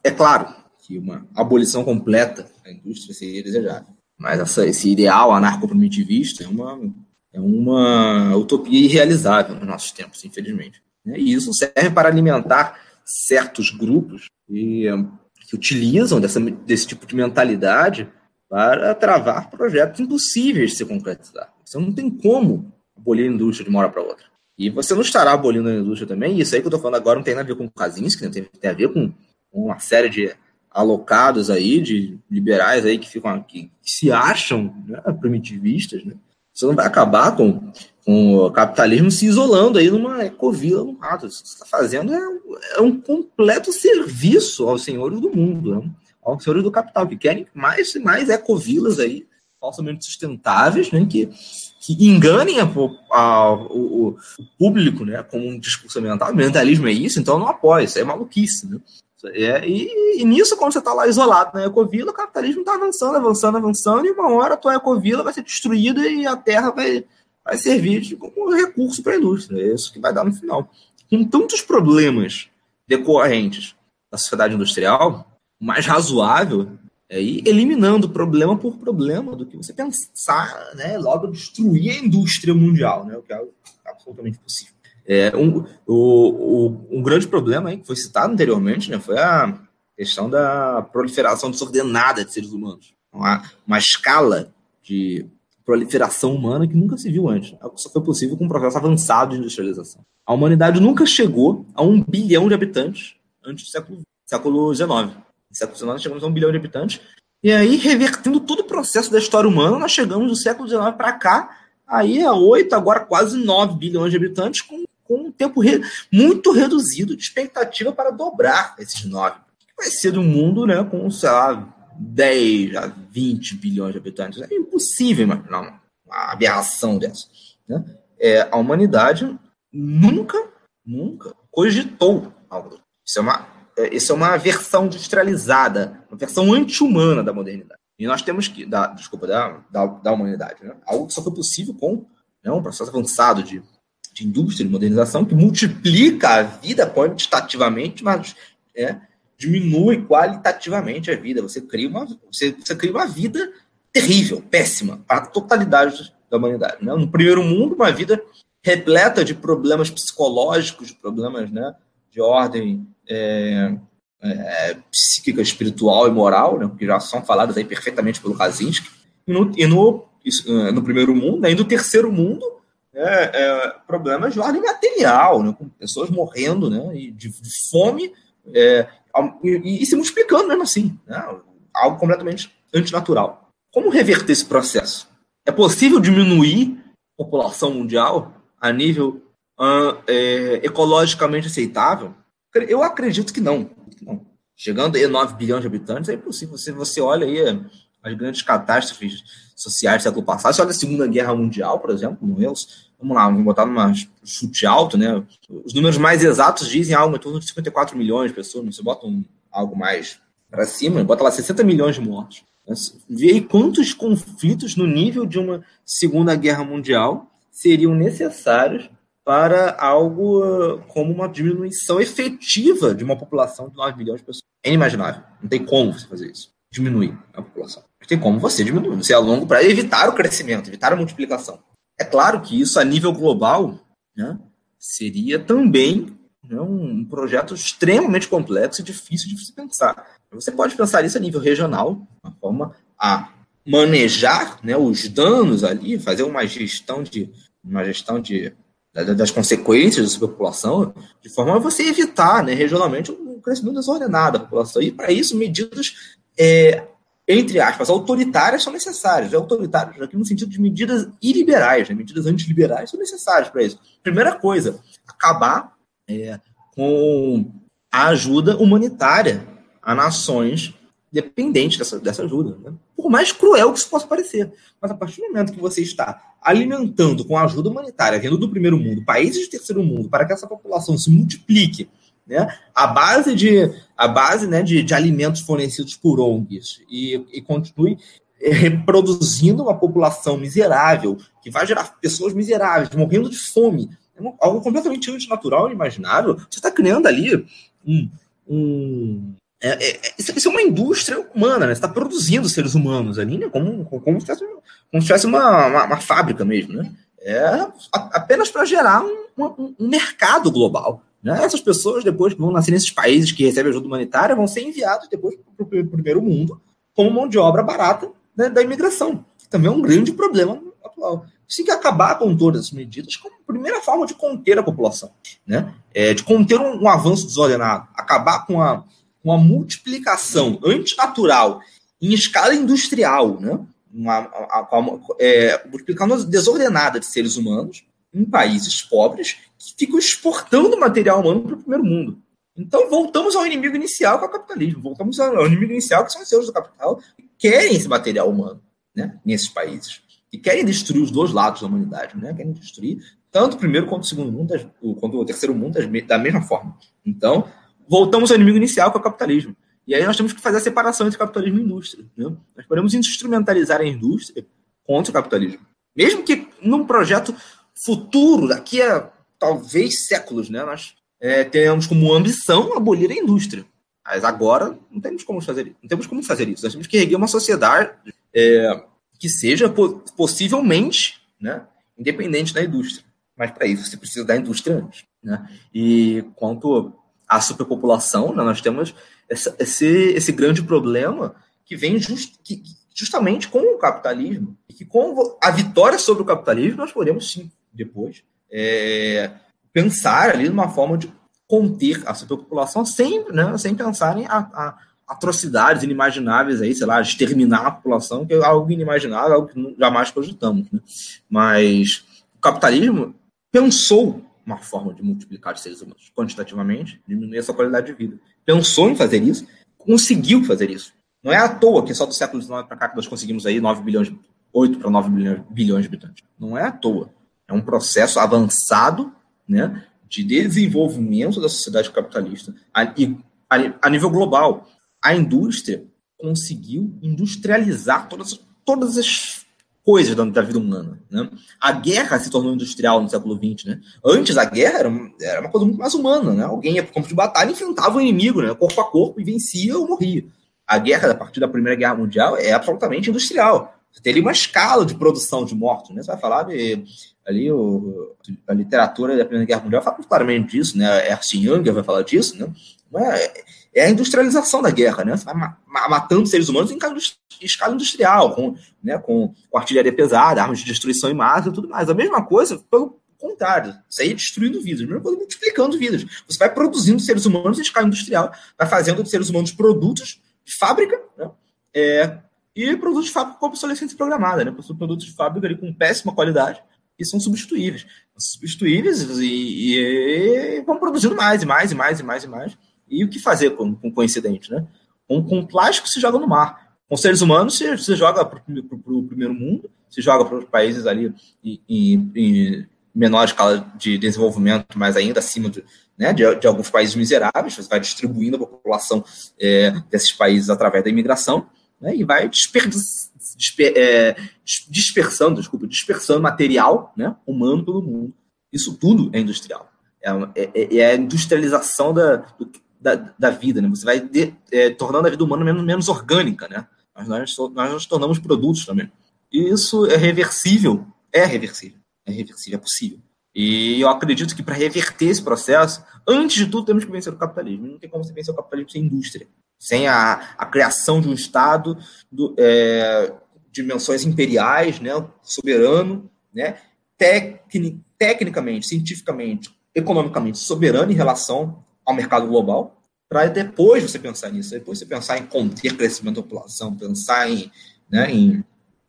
é claro que uma abolição completa da indústria seria desejável, mas essa, esse ideal anarco-primitivista é uma, é uma utopia irrealizável nos nossos tempos, infelizmente. E isso serve para alimentar certos grupos e, que utilizam dessa, desse tipo de mentalidade para travar projetos impossíveis de se concretizar. Você não tem como abolir a indústria de uma hora para outra. E você não estará abolindo a indústria também. Isso aí que eu estou falando agora não tem nada a ver com Kaczynski, né? tem, tem a ver com uma série de alocados aí, de liberais aí que ficam que, que se acham né, primitivistas, né? Você não vai acabar com, com o capitalismo se isolando aí numa ecovila no mato. O que você está fazendo é, é, um completo serviço aos senhores do mundo, né? aos senhores do capital, que querem mais e mais ecovilas aí, falsamente sustentáveis, né? que, que enganem a, a, o, o, público né? com um discurso ambiental. O ambientalismo é isso, então não apoio, isso é maluquice. Né? É, e, e, nisso, quando você está lá isolado na ecovila, o capitalismo está avançando, avançando, avançando, e uma hora a tua ecovila vai ser destruída e a terra vai, vai servir como recurso para a indústria. É isso que vai dar no final. Com tantos problemas decorrentes da sociedade industrial, o mais razoável é ir eliminando problema por problema do que você pensar, né, logo destruir a indústria mundial, né, o que é absolutamente possível. É, um, o, o, um grande problema aí, que foi citado anteriormente né, foi a questão da proliferação desordenada de seres humanos. Uma, uma escala de proliferação humana que nunca se viu antes. Só foi possível com um processo avançado de industrialização. A humanidade nunca chegou a um bilhão de habitantes antes do século, século XIX. No século XIX chegamos a um bilhão de habitantes. E aí, revertendo todo o processo da história humana, nós chegamos do século XIX para cá, aí a 8, agora quase 9 bilhões de habitantes, com com um tempo re, muito reduzido de expectativa para dobrar esses 9. Vai ser um mundo né, com, sei lá, 10 a 20 bilhões de habitantes. É impossível imaginar uma, uma aberração dessa. Né? É, a humanidade nunca, nunca cogitou algo. Isso é uma, é, isso é uma versão industrializada, uma versão anti-humana da modernidade. E nós temos que, da, desculpa, da, da, da humanidade, né? algo que só foi possível com né, um processo avançado de de indústria, de modernização, que multiplica a vida quantitativamente, mas é, diminui qualitativamente a vida. Você cria uma, você, você cria uma vida terrível, péssima, para a totalidade da humanidade. Né? No primeiro mundo, uma vida repleta de problemas psicológicos, de problemas né, de ordem é, é, psíquica, espiritual e moral, né, que já são faladas aí perfeitamente pelo Kaczynski. E no, e no, no primeiro mundo, né, e no terceiro mundo, é, é, problemas de ordem material, né, com pessoas morrendo né, de, de fome é, e, e, se multiplicando mesmo assim, né, algo completamente antinatural. Como reverter esse processo? É possível diminuir a população mundial a nível uh, ecologicamente aceitável? Eu acredito que não. Chegando a 9 bilhões de habitantes, é impossível. Você, você olha aí as grandes catástrofes sociais do século passado. Se olha a Segunda Guerra Mundial, por exemplo, morreu-se, vamos lá, vamos botar numa chute alto, né? Os números mais exatos dizem algo em torno de 54 milhões de pessoas, você bota um, algo mais para cima, bota lá 60 milhões de mortos. Vê aí quantos conflitos no nível de uma Segunda Guerra Mundial seriam necessários para algo como uma diminuição efetiva de uma população de 9 milhões de pessoas. É inimaginável. Não tem como você fazer isso. Diminuir a população. Mas tem como você diminuir. Você a longo prazo evitar o crescimento, evitar a multiplicação. É claro que isso a nível global né, seria também né, um projeto extremamente complexo e difícil de se pensar. Você pode pensar isso a nível regional, uma forma a manejar né, os danos ali, fazer uma gestão de uma gestão de das consequências da população, de forma a você evitar né, regionalmente um crescimento desordenado da população. E, para isso, medidas, é, entre aspas, autoritárias são necessárias. Autoritárias aqui no sentido de medidas iliberais, né, medidas antiliberais são necessárias para isso. Primeira coisa, acabar é, com a ajuda humanitária a nações dependentes dessa, dessa ajuda. Né? Por mais cruel que isso possa parecer. Mas a partir do momento que você está alimentando com a ajuda humanitária vindo do primeiro mundo, países de terceiro mundo, para que essa população se multiplique, né? a base de, a base, né, de, de alimentos fornecidos por ONGs e, e continue reproduzindo uma população miserável, que vai gerar pessoas miseráveis, morrendo de fome, é algo completamente antinatural, inimaginável. Você está criando ali um, um, é, é, é, isso, é uma indústria humana, né? Você está produzindo seres humanos ali, né? Como, como, como se tivesse, como se tivesse uma, uma, uma, fábrica mesmo, né? É apenas para gerar um, um, um, mercado global. Né? Essas pessoas, depois que vão nascer nesses países que recebem ajuda humanitária, vão ser enviadas depois para o primeiro mundo como mão de obra barata né, da imigração, que também é um grande problema atual. Você tem que acabar com todas as medidas como primeira forma de conter a população, né? É, de conter um, um avanço desordenado, acabar com a uma multiplicação antinatural em escala industrial, né? uma, uma, é, multiplicação desordenada de seres humanos em países pobres que ficam exportando material humano para o primeiro mundo. Então, voltamos ao inimigo inicial, que é o capitalismo. Voltamos ao inimigo inicial, que são os seus do capital, que querem esse material humano né, nesses países. E querem destruir os dois lados da humanidade. Né? Querem destruir tanto o primeiro quanto o segundo mundo, quanto o terceiro mundo, da mesma forma. Então, voltamos ao inimigo inicial, que é o capitalismo. E aí nós temos que fazer a separação entre capitalismo e indústria. Né? Nós podemos instrumentalizar a indústria contra o capitalismo. Mesmo que num projeto futuro, daqui a talvez séculos, né, nós é, tenhamos como ambição abolir a indústria. Mas agora não temos como fazer isso. Não temos como fazer isso. Nós temos que erguer uma sociedade é, que seja possivelmente né, independente da indústria. Mas para isso você precisa da indústria antes. Né? E quanto a superpopulação, né, nós temos essa, esse, esse grande problema que vem just, que, justamente com o capitalismo, e que com a vitória sobre o capitalismo, nós podemos sim, depois, é, pensar ali numa forma de conter a superpopulação sem, né, sem pensar em a, a atrocidades inimagináveis aí, sei lá, exterminar a população, que é algo inimaginável, algo que jamais cogitamos. Né? Mas o capitalismo pensou uma forma de multiplicar os seres humanos quantitativamente, diminuir a sua qualidade de vida. Pensou em fazer isso, conseguiu fazer isso. Não é à toa que só do século XIX para cá que nós conseguimos aí 9 bilhões, 8 para 9 bilhões, bilhões de habitantes. Não é à toa. É um processo avançado né, de desenvolvimento da sociedade capitalista a, a, a nível global. A indústria conseguiu industrializar todas, todas as coisas da, da, vida humana. Né? A guerra se tornou industrial no século XX. Né? Antes, a guerra era, era uma coisa muito mais humana. Né? Alguém ia para o campo de batalha e enfrentava o inimigo, né? corpo a corpo, e vencia ou morria. A guerra, a partir da Primeira Guerra Mundial, é absolutamente industrial. Você ali uma escala de produção de mortos. Né? Você vai falar de, ali o, a literatura da Primeira Guerra Mundial fala claramente disso, né? Ernst Younger vai falar disso, né? É, é a industrialização da guerra, né? Você vai matando seres humanos em escala industrial, com, né, com, com artilharia pesada, armas de destruição em massa e tudo mais. A mesma coisa, pelo contrário, aí é destruindo vidas, a mesma coisa multiplicando vidas. Você vai produzindo seres humanos em escala industrial, vai fazendo dos seres humanos produtos de fábrica, né? É, e produtos de fábrica com obsolescência programada, né? Produtos de fábrica ali, com péssima qualidade e são substituíveis. Substituíveis e, e, vão produzindo mais e mais e mais e mais e mais. E o que fazer com, com coincidente, né? Com, com plástico se joga no mar. Com seres humanos se, se joga para o primeiro mundo, se joga para os países ali em, em, em, menor escala de desenvolvimento, mas ainda acima de, né, de, de, alguns países miseráveis. Você vai distribuindo a população é, desses países através da imigração né, e vai é, dispersando, desculpa, dispersando material né, humano pelo mundo. Isso tudo é industrial. É, é, é a industrialização da, do, da, da vida, né? Você vai de, é, tornando a vida humana menos, menos orgânica, né? Mas nós, nós nos tornamos produtos também. E isso é reversível, é reversível, é reversível, é possível. E eu acredito que para reverter esse processo, antes de tudo, temos que vencer o capitalismo. Não tem como você vencer o capitalismo sem indústria, sem a, a criação de um Estado, do, é, dimensões imperiais, né, soberano, né, tecni, tecnicamente, cientificamente, economicamente soberano em relação ao mercado global, para depois você pensar nisso, depois você pensar em conter crescimento da população, pensar em, né, em,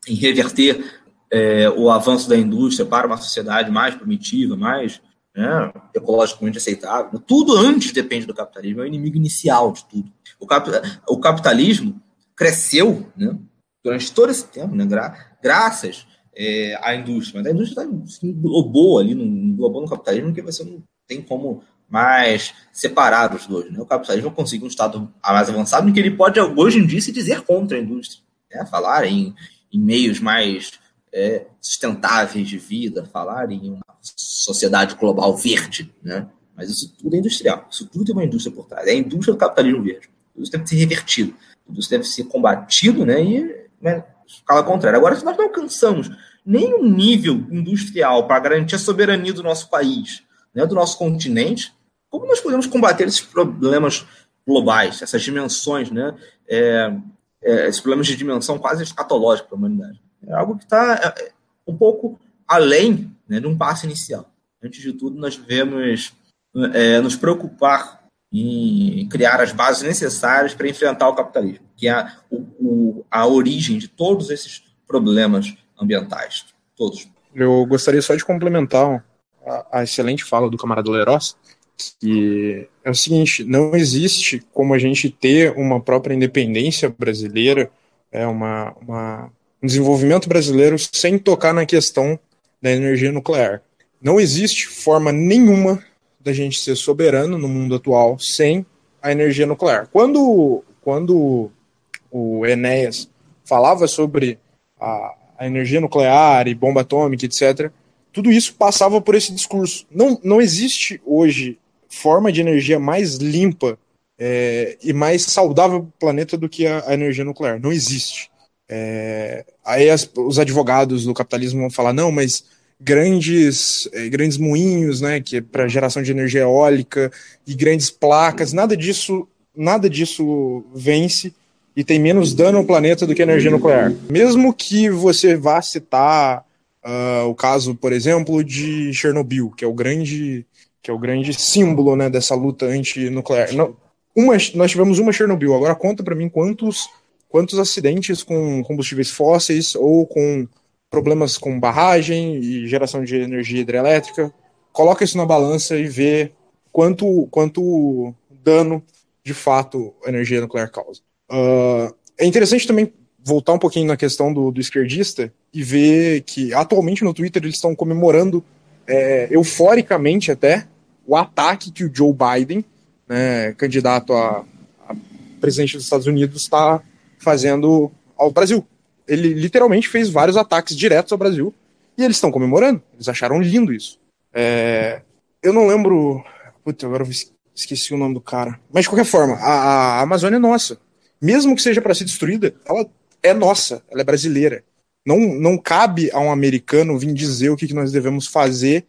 em reverter é, o avanço da indústria para uma sociedade mais primitiva, mais né, ecologicamente aceitável. Tudo antes depende do capitalismo, é o inimigo inicial de tudo. O, cap, o capitalismo cresceu né, durante todo esse tempo, né, gra, graças é, à indústria. Mas a indústria está se englobou ali, no, englobou no capitalismo, que você não tem como mais separar os dois. Né? O capitalismo conseguiu um estado mais avançado em que ele pode, hoje em dia, se dizer contra a indústria. Né? Falar em, em meios mais é, sustentáveis de vida, falar em uma sociedade global verde. Né? Mas isso tudo é industrial. Isso tudo tem uma indústria por trás. É a indústria do capitalismo verde. Isso deve ser revertido. Isso deve ser combatido né? e né, escala contrária. Agora, se nós não alcançamos nenhum nível industrial para garantir a soberania do nosso país, né, do nosso continente, como nós podemos combater esses problemas globais, essas dimensões, né, é, é, esses problemas de dimensão quase escatológica para a humanidade? É algo que está é, um pouco além né, de um passo inicial. Antes de tudo, nós devemos é, nos preocupar em criar as bases necessárias para enfrentar o capitalismo, que é a, o, a origem de todos esses problemas ambientais, todos. Eu gostaria só de complementar a, a excelente fala do camarada Leroz, que é o seguinte, não existe como a gente ter uma própria independência brasileira, é uma, uma um desenvolvimento brasileiro sem tocar na questão da energia nuclear. Não existe forma nenhuma da gente ser soberano no mundo atual sem a energia nuclear. Quando, quando o Enéas falava sobre a, a energia nuclear e bomba atômica, etc., tudo isso passava por esse discurso. Não, não existe hoje forma de energia mais limpa é, e mais saudável para o planeta do que a, a, energia nuclear. Não existe. É, aí as, os advogados do capitalismo vão falar, não, mas grandes, eh, grandes moinhos, né, que é para geração de energia eólica e grandes placas, nada disso, nada disso vence e tem menos dano ao planeta do que a energia nuclear. Mesmo que você vá citar uh, o caso, por exemplo, de Chernobyl, que é o grande, que é o grande símbolo, né, dessa luta antinuclear. Não, uma, nós tivemos uma Chernobyl. Agora conta para mim quantos quantos acidentes com combustíveis fósseis ou com problemas com barragem e geração de energia hidrelétrica. Coloca isso na balança e vê quanto, quanto dano de fato a energia nuclear causa. Uh, é interessante também voltar um pouquinho na questão do, do, esquerdista e ver que atualmente no Twitter eles estão comemorando é, euforicamente até o ataque que o Joe Biden, né, candidato a, a presidente dos Estados Unidos, está fazendo ao Brasil ele literalmente fez vários ataques diretos ao Brasil e eles estão comemorando. Eles acharam lindo isso. É, eu não lembro. Puta, agora eu esqueci o nome do cara. Mas de qualquer forma, a, a Amazônia é nossa. Mesmo que seja para ser destruída, ela é nossa, ela é brasileira. Não, não cabe a um americano vir dizer o que, que nós devemos fazer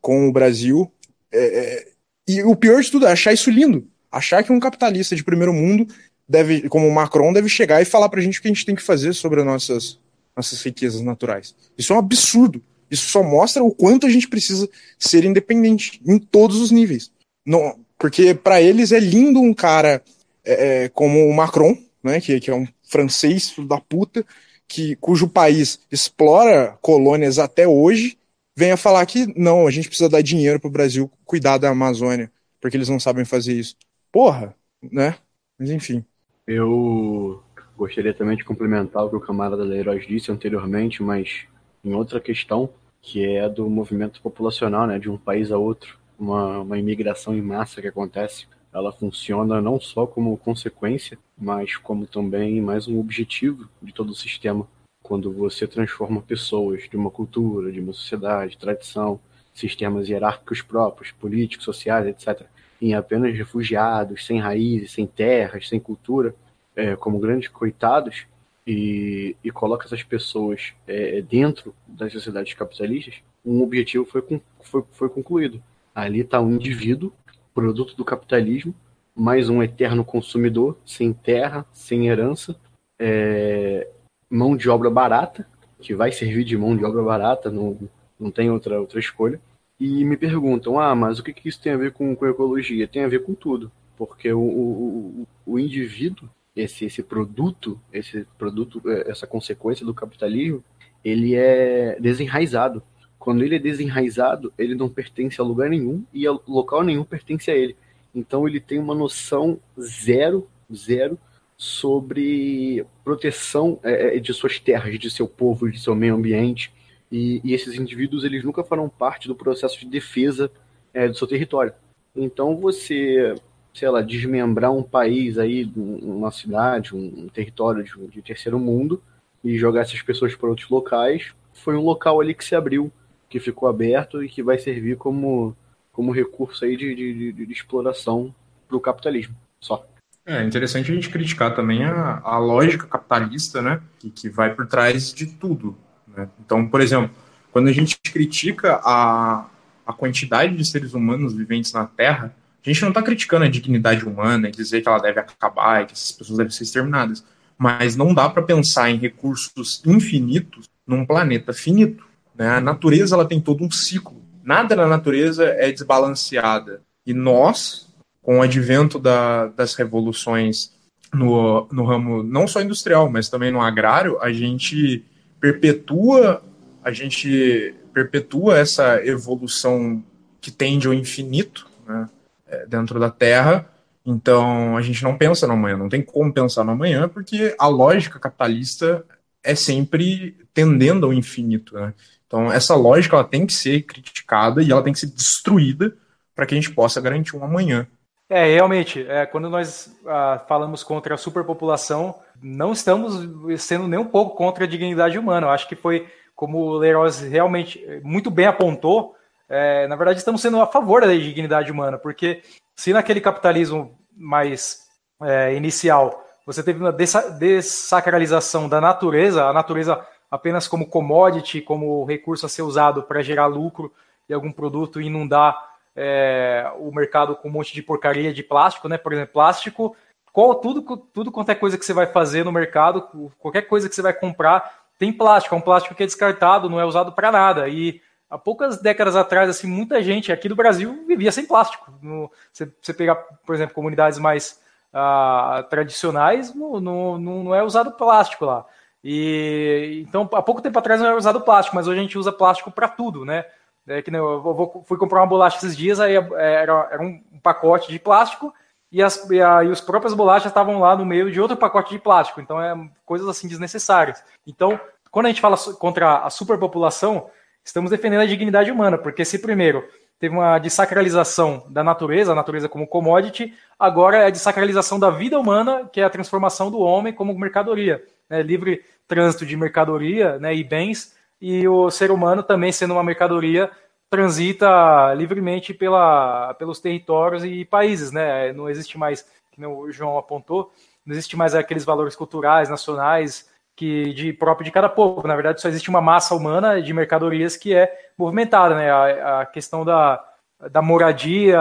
com o Brasil. É, é, e o pior de tudo é achar isso lindo. Achar que um capitalista de primeiro mundo deve, como o Macron, deve chegar e falar para a gente o que a gente tem que fazer sobre as nossas, nossas riquezas naturais. Isso é um absurdo. Isso só mostra o quanto a gente precisa ser independente em todos os níveis. Não, porque para eles é lindo um cara é, é, como o Macron, né, que, que é um francês filho da puta, que, cujo país explora colônias até hoje, venha falar que não, a gente precisa dar dinheiro para o Brasil cuidar da Amazônia, porque eles não sabem fazer isso. Porra, né? Mas enfim. Eu gostaria também de complementar o que o camarada Leiroz disse anteriormente, mas em outra questão, que é do movimento populacional, né, de um país a outro, uma, uma imigração em massa que acontece. Ela funciona não só como consequência, mas como também mais um objetivo de todo o sistema. Quando você transforma pessoas de uma cultura, de uma sociedade, tradição, sistemas hierárquicos próprios, políticos, sociais, etc., em apenas refugiados, sem raízes, sem terras, sem cultura, é, como grandes coitados, e, e coloca essas pessoas é, dentro das sociedades capitalistas, um objetivo foi, foi, foi concluído. Ali está um indivíduo, produto do capitalismo, mais um eterno consumidor, sem terra, sem herança, é, mão de obra barata, que vai servir de mão de obra barata, não, não tem outra, outra escolha. E me perguntam, ah, mas o que, que isso tem a ver com, com ecologia? Tem a ver com tudo, porque o, o, o indivíduo, esse, esse produto, esse produto, é, essa consequência do capitalismo, ele é desenraizado. Quando ele é desenraizado, ele não pertence a lugar nenhum e a local nenhum pertence a ele. Então ele tem uma noção zero, zero sobre proteção é, é, de suas terras, de seu povo, de seu meio ambiente. E, e, esses indivíduos eles nunca farão parte do processo de defesa é, do seu território. Então você, sei lá, desmembrar um país aí, uma cidade, um, território de, de terceiro mundo e jogar essas pessoas para outros locais, foi um local ali que se abriu, que ficou aberto e que vai servir como, como recurso aí de, de, de, de exploração para o capitalismo. Só. É interessante a gente criticar também a, a lógica capitalista, né, que, que vai por trás de tudo. Né? Então, por exemplo, quando a gente critica a, a quantidade de seres humanos viventes na Terra, a gente não está criticando a dignidade humana e dizer que ela deve acabar e que essas pessoas devem ser exterminadas. Mas não dá para pensar em recursos infinitos num planeta finito. Né? A natureza ela tem todo um ciclo. Nada na natureza é desbalanceada. E nós, com o advento da, das revoluções no, no ramo não só industrial, mas também no agrário, a gente perpetua a gente perpetua essa evolução que tende ao infinito né, é, dentro da Terra. Então a gente não pensa no amanhã, não tem como pensar no amanhã, porque a lógica capitalista é sempre tendendo ao infinito. Né? Então essa lógica ela tem que ser criticada e ela tem que ser destruída para que a gente possa garantir um amanhã. É, realmente, é, quando nós ah, falamos contra a superpopulação, não estamos sendo nem um pouco contra a dignidade humana. Eu acho que foi, como o Leroz realmente muito bem apontou, é, na verdade estamos sendo a favor da dignidade humana, porque se naquele capitalismo mais é, inicial você teve uma dessacralização da natureza, a natureza apenas como commodity, como recurso a ser usado para gerar lucro de algum produto e inundar é, o mercado com um monte de porcaria de plástico, né? Por exemplo, plástico, qual, tudo, tudo quanto é coisa que você vai fazer no mercado, qualquer coisa que você vai comprar, tem plástico. É um plástico que é descartado, não é usado para nada. E há poucas décadas atrás, assim, muita gente aqui do Brasil vivia sem plástico. No, você, você pegar, por exemplo, comunidades mais ah, tradicionais, não, não, não é usado plástico lá. E então, há pouco tempo atrás não era usado plástico, mas hoje a gente usa plástico para tudo, né? É, que eu vou, fui comprar uma bolacha esses dias, aí é, era, era um pacote de plástico e, as, e, a, e os próprias bolachas estavam lá no meio de outro pacote de plástico. Então, é coisas assim desnecessárias. Então, quando a gente fala contra a superpopulação, estamos defendendo a dignidade humana, porque se primeiro teve uma desacralização da natureza, a natureza como commodity, agora é a desacralização da vida humana, que é a transformação do homem como mercadoria. Né? Livre trânsito de mercadoria né, e bens e o ser humano também sendo uma mercadoria transita livremente pela, pelos territórios e países, né? Não existe mais, como o João apontou, não existe mais aqueles valores culturais, nacionais, que de próprio de cada povo. Na verdade, só existe uma massa humana de mercadorias que é movimentada, né? A, a questão da, da moradia,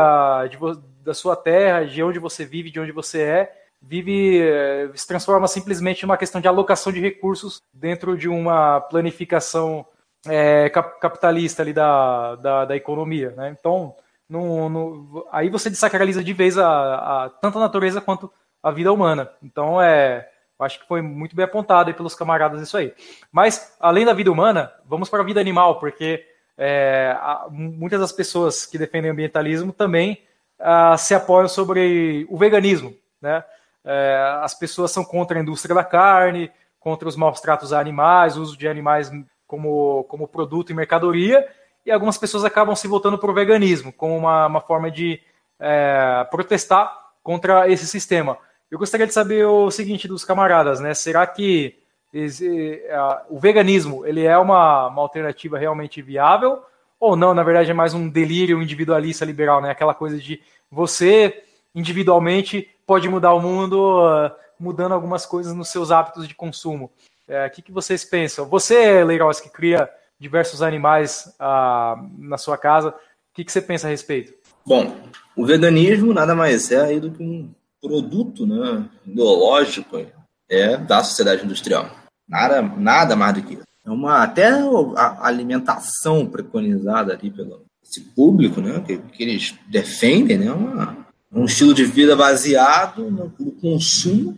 de, da sua terra, de onde você vive, de onde você é, vive eh, se transforma simplesmente numa questão de alocação de recursos dentro de uma planificação é, capitalista ali da, da, da economia. Né? Então, no, no, aí você desacraliza de vez a, a, tanto a natureza quanto a vida humana. Então, é, acho que foi muito bem apontado pelos camaradas isso aí. Mas, além da vida humana, vamos para a vida animal, porque é, muitas das pessoas que defendem o ambientalismo também ah, se apoiam sobre o veganismo, né? É, as pessoas são contra a indústria da carne, contra os maus tratos a animais, o uso de animais como, como produto e mercadoria, e algumas pessoas acabam se voltando para o veganismo, como uma, uma forma de é, protestar contra esse sistema. Eu gostaria de saber o seguinte dos camaradas, né? Será que é, o veganismo ele é uma, uma alternativa realmente viável? ou não, na verdade é mais um delírio individualista liberal, né? Aquela coisa de você individualmente pode mudar o mundo uh, mudando algumas coisas nos seus hábitos de consumo. É, o que, que vocês pensam? Você, Leiroz, que cria diversos animais uh, na sua casa, o que, que você pensa a respeito? Bom, o veganismo nada mais é aí do que um produto né, ideológico é, da sociedade industrial. Nada, nada mais do que isso. É uma, até a alimentação preconizada ali pelo esse público, né, que, que eles defendem, né, uma, um estilo de vida baseado no, no consumo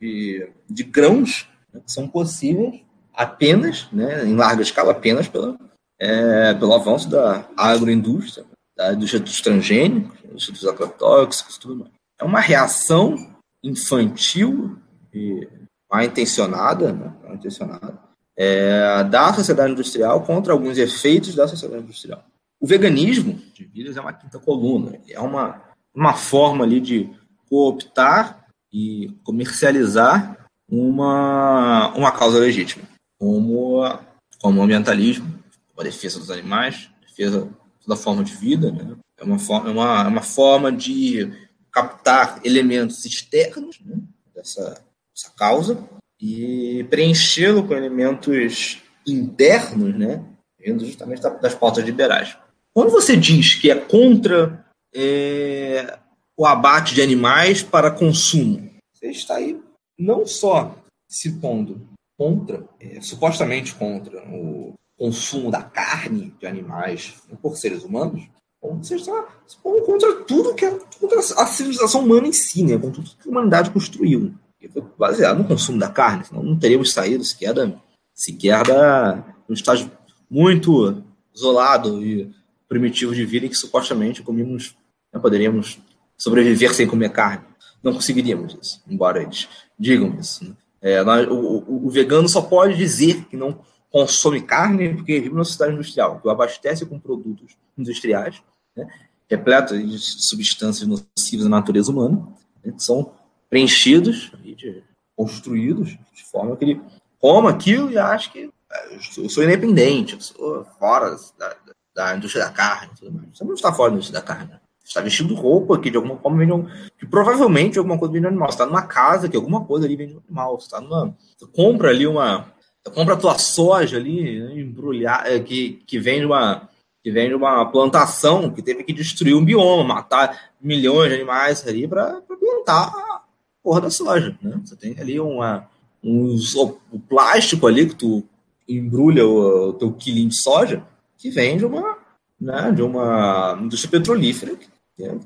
de, de grãos né, que são possíveis apenas, né, em larga escala, apenas pela, é, pelo avanço da agroindústria, da indústria dos transgênicos, dos agrotóxicos, tudo mais. É uma reação infantil e mal intencionada, né, mal intencionada é, da sociedade industrial contra alguns efeitos da sociedade industrial. O veganismo de vidas é uma quinta coluna, é uma, uma forma ali de cooptar e comercializar uma, uma causa legítima, como, como o ambientalismo, a defesa dos animais, defesa da forma de vida, né? é, uma forma, é, uma, é uma forma de captar elementos externos né? dessa, dessa causa e preenchê-lo com elementos internos, né, vindo justamente das pautas liberais. Quando você diz que é contra é, o abate de animais para consumo, você está aí não só se pondo contra, é, supostamente contra o consumo da carne de animais por seres humanos, você está se pondo contra tudo que é contra a civilização humana em si, né, contra tudo que a humanidade construiu. Baseado no consumo da carne, senão não teríamos saído sequer da, sequer da um estágio muito isolado e primitivo de vida em que supostamente comíamos, né, poderíamos sobreviver sem comer carne. Não conseguiríamos isso, embora eles digam isso. Né? É, nós, o, o, o, vegano só pode dizer que não consome carne porque vive numa sociedade industrial, que o abastece com produtos industriais, né, repletos de substâncias nocivas à natureza humana, né, que são preenchidos, construídos, de forma que ele coma aquilo e acha que é, eu sou independente, eu sou fora da, da indústria da carne. Tudo mais. Você não está fora da indústria da carne. Está vestindo roupa que de alguma forma vende um, que provavelmente alguma coisa vende um animal. Está numa casa que alguma coisa ali vende um animal. Está numa. Você compra ali uma. Você compra a tua soja ali, né, embrulhar, é, que, que vem de uma. Que vem de uma plantação que teve que destruir um bioma, matar milhões de animais ali para plantar porra da soja, né? Você tem ali uma, uns, o, o plástico ali que tu embrulha o, o, teu quilinho de soja, que vem de uma, né, de uma indústria petrolífera, que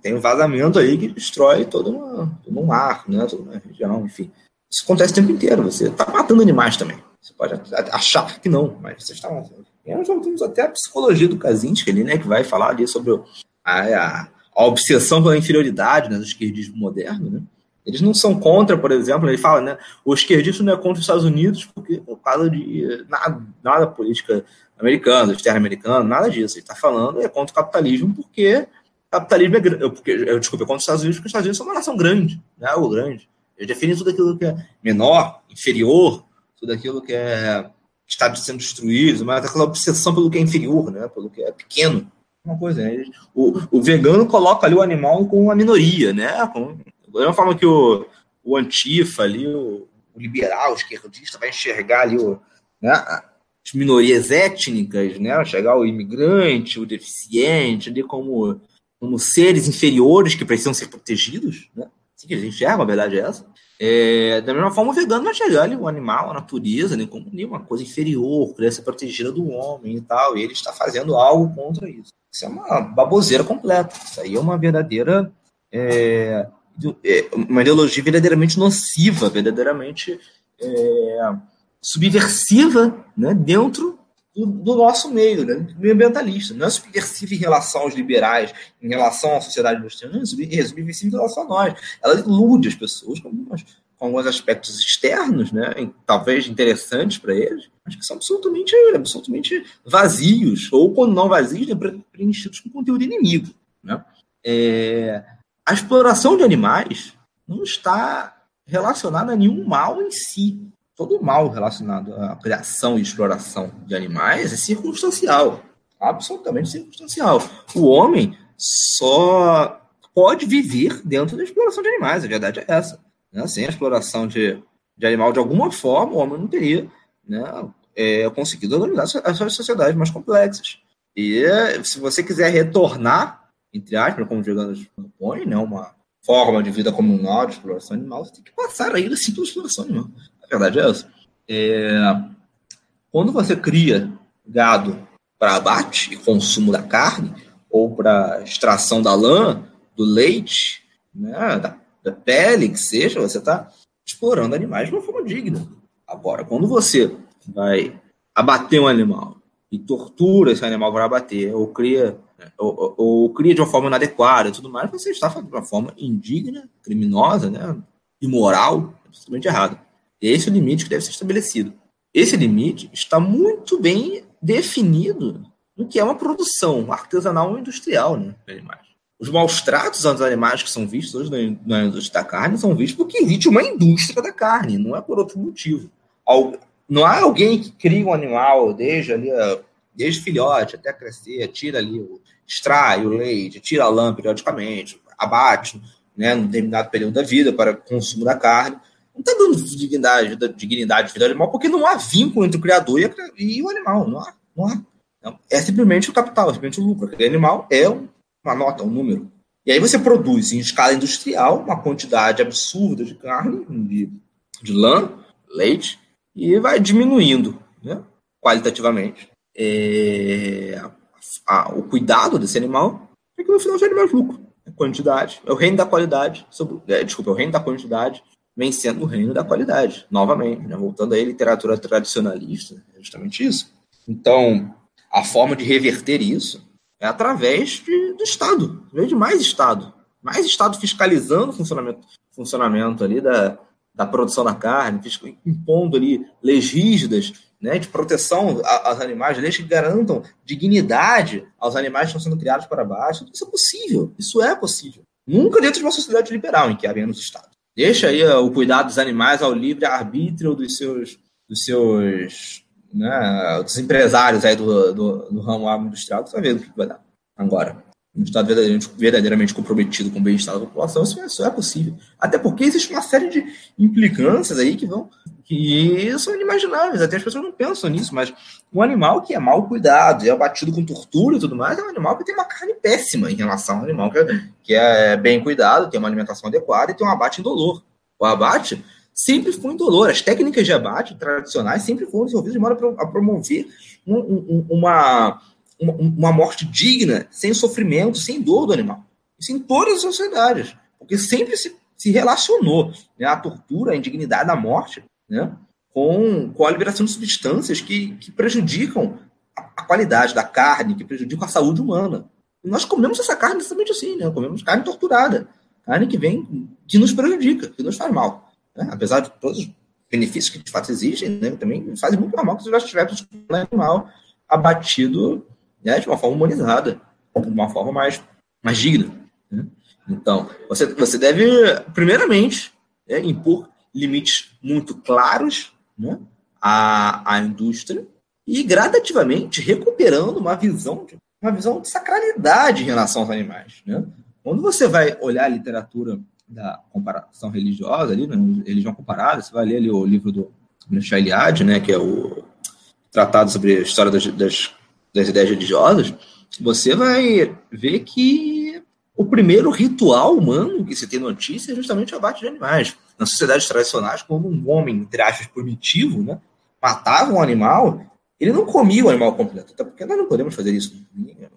tem, um vazamento aí que destrói todo, uma, todo um mar, né, toda uma região, enfim. Isso acontece o tempo inteiro, você está matando animais também. Você pode achar que não, mas você está matando. E nós temos até a psicologia do Kaczynski ali, né, que vai falar ali sobre a, a, a obsessão pela inferioridade né, do esquerdismo moderno, né, eles não são contra, por exemplo, ele fala, né? O esquerdista não é contra os Estados Unidos porque por causa de nada, nada política americana, externa americana, nada disso. Ele está falando é contra o capitalismo porque capitalismo é grande. Porque, eu, desculpa, é contra os Estados Unidos porque os Estados Unidos são uma nação grande, né? O grande. Ele define tudo aquilo que é menor, inferior, tudo aquilo que é está sendo destruído, mas aquela obsessão pelo que é inferior, né? Pelo que é pequeno. Uma coisa, né? o, o vegano coloca ali o animal com uma minoria, né? Com, da mesma forma que o, o Antifa ali, o, o liberal, o esquerdista, vai enxergar ali o, né, as minorias étnicas, né, chegar o imigrante, o deficiente, ali como, como seres inferiores que precisam ser protegidos, né? Assim que eles enxergam, a verdade é essa. É, da mesma forma, o vegano vai chegar ali, o animal, a natureza, né, como uma coisa inferior, ser protegida do homem e tal, e ele está fazendo algo contra isso. Isso é uma baboseira completa. Isso aí é uma verdadeira é, é, uma ideologia verdadeiramente nociva, verdadeiramente é, subversiva né, dentro do, do, nosso meio, né, do meio ambientalista. Não é subversiva em relação aos liberais, em relação à sociedade industrial, não, é, subversiva em relação a nós. Ela ilude as pessoas com, algumas, com alguns aspectos externos, né, talvez interessantes para eles, mas que são absolutamente, absolutamente vazios, ou quando não vazios, né, preenchidos com conteúdo inimigo. Né? É, a exploração de animais não está relacionada a nenhum mal em si. Todo mal relacionado à criação e exploração de animais é circunstancial. absolutamente circunstancial. O homem só pode viver dentro da exploração de animais, a verdade é essa. Né? Sem a exploração de, de animal, de alguma forma, o homem não teria né, é, conseguido organizar as suas sociedades mais complexas. E se você quiser retornar, entre aspas, como Gigantes propõe, né, uma forma de vida comunal de exploração animal, você tem que passar ainda assim pela exploração animal. A verdade é essa. É, quando você cria gado para abate e consumo da carne, ou para extração da lã, do leite, né, da, da pele, que seja, você está explorando animais de uma forma digna. Agora, quando você vai abater um animal e tortura esse animal para abater, ou cria, ou, ou, ou, cria de uma forma inadequada e tudo mais, você está fazendo de uma forma indigna, criminosa, né, imoral, absolutamente errado. Esse é o limite que deve ser estabelecido. Esse limite está muito bem definido no que é uma produção artesanal ou industrial né, de animais. Os maus tratos aos animais que são vistos hoje na indústria da carne são vistos porque existe uma indústria da carne, não é por outro motivo. Não há alguém que cria um animal desde ali, desde filhote até crescer, tira ali, extrai o leite, tira a lã periodicamente, abate né, num determinado período da vida para consumo da carne. Não está dando dignidade, dignidade de vida animal porque não há vínculo entre o criador e, o animal. Não há. Não há. É simplesmente o capital, é simplesmente o lucro. Aquele animal é uma nota, um número. E aí você produz em escala industrial uma quantidade absurda de carne, de, de lã, leite, e vai diminuindo né, qualitativamente é, a, o cuidado desse animal, é que no final gera mais lucro. A quantidade, é o reino da qualidade, sobre, é, desculpa, é o reino da quantidade vencendo o reino da qualidade, novamente, né, voltando à literatura tradicionalista, é justamente isso. Então, a forma de reverter isso é através de, do Estado, através de mais Estado. Mais Estado fiscalizando o funcionamento, funcionamento ali da, da produção da carne, impondo ali leis rígidas né, de proteção aos animais, leis que garantam dignidade aos animais que estão sendo criados para baixo. Isso é possível, isso é possível. Nunca dentro de uma sociedade liberal em que há menos Estado. Deixa aí o cuidado dos animais ao livre arbítrio dos seus, dos seus né, dos empresários aí do, do, do ramo industrial, que vai ver o que vai dar. Agora, um Estado verdadeiramente, verdadeiramente comprometido com o bem-estar da população, isso é, isso é possível. Até porque existe uma série de implicâncias aí que vão que são inimagináveis, até as pessoas não pensam nisso, mas um animal que é mal cuidado, é abatido com tortura e tudo mais, é um animal que tem uma carne péssima em relação ao animal que é, que é bem cuidado, tem uma alimentação adequada e tem um abate indolor. O abate sempre foi indolor. As técnicas de abate tradicionais sempre foram desenvolvidas de modo a promover um, um, uma, uma, uma, morte digna, sem sofrimento, sem dor do animal. Isso em todas as sociedades, porque sempre se, se relacionou né, a tortura, a indignidade da morte né, com, com a liberação de substâncias que, que prejudicam a, qualidade da carne, que prejudicam a saúde humana. E nós comemos essa carne exatamente assim, né? comemos carne torturada, carne que vem, que nos prejudica, que nos faz mal né? apesar de todos os benefícios que de fato existem, né? também fazem muito mal que se já estivéssemos um animal abatido né? de uma forma humanizada, de uma forma mais, mais digna. Né? Então, você, você deve, primeiramente, né, impor limites muito claros né, à, à indústria e gradativamente recuperando uma visão de, uma visão de sacralidade em relação aos animais. Né? Quando você vai olhar a literatura da comparação religiosa ali, né, religião comparada, você vai ler ali o livro do Michel Eliade, né, que é o tratado sobre a história das, das, das ideias religiosas, você vai ver que o primeiro ritual humano que se tem notícia é justamente o abate de animais. Nas sociedades tradicionais, quando um homem, entre aspas, primitivo, né, matava um animal, ele não comia o animal completo, até porque nós não podemos fazer isso.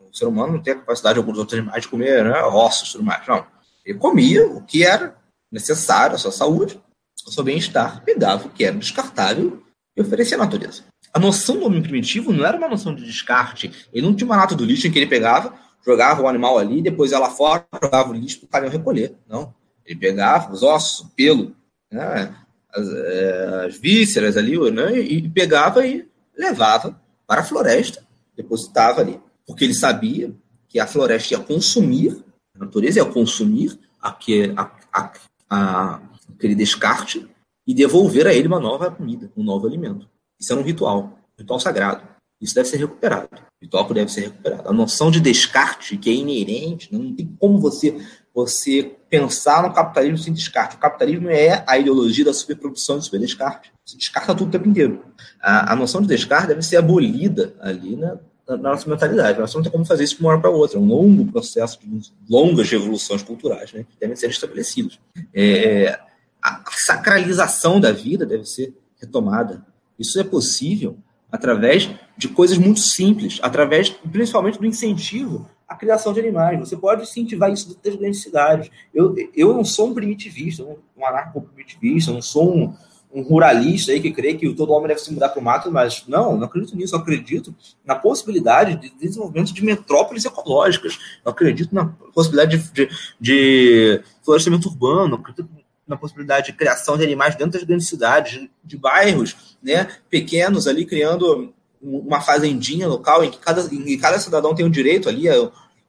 O ser humano não tem a capacidade de alguns outros animais de comer né, ossos e tudo mais. Não. Ele comia o que era necessário à sua saúde, ao seu bem-estar, pegava o que era descartável e oferecia à natureza. A noção do homem primitivo não era uma noção de descarte. Ele não tinha uma lata do lixo em que ele pegava, jogava o animal ali, depois ia lá fora, jogava o lixo para o caminhão recolher. Não. Ele pegava os ossos, pelo, né, as, é, as, vísceras ali, né, e pegava e levava para a floresta, depositava ali. Porque ele sabia que a floresta ia consumir a natureza é consumir aquele, a, a, a, aquele descarte e devolver a ele uma nova comida, um novo alimento. Isso era um ritual, um ritual sagrado. Isso deve ser recuperado. O tópico deve ser recuperado. A noção de descarte, que é inerente, não tem como você você pensar no capitalismo sem descarte. O capitalismo é a ideologia da superprodução e do superdescarte. Você descarta tudo o tempo inteiro. A, a noção de descarte deve ser abolida ali na, na, nossa mentalidade. Nós não tem como fazer isso de uma hora para outra. É um longo processo de longas revoluções culturais né, que devem ser estabelecidos. É, a sacralização da vida deve ser retomada. Isso é possível através de coisas muito simples, através principalmente do incentivo à criação de animais. Você pode incentivar isso das grandes cidades. Eu, eu não sou um primitivista, um anarco-primitivista, não sou um, um ruralista aí que crê que todo homem deve se mudar para o mato, mas não, não acredito nisso. Eu acredito na possibilidade de desenvolvimento de metrópoles ecológicas. Eu acredito na possibilidade de, de, de florestamento urbano. Eu acredito na possibilidade de criação de animais dentro das grandes cidades, de bairros né, pequenos ali, criando uma fazendinha local em que cada, em que cada cidadão tem o um direito ali,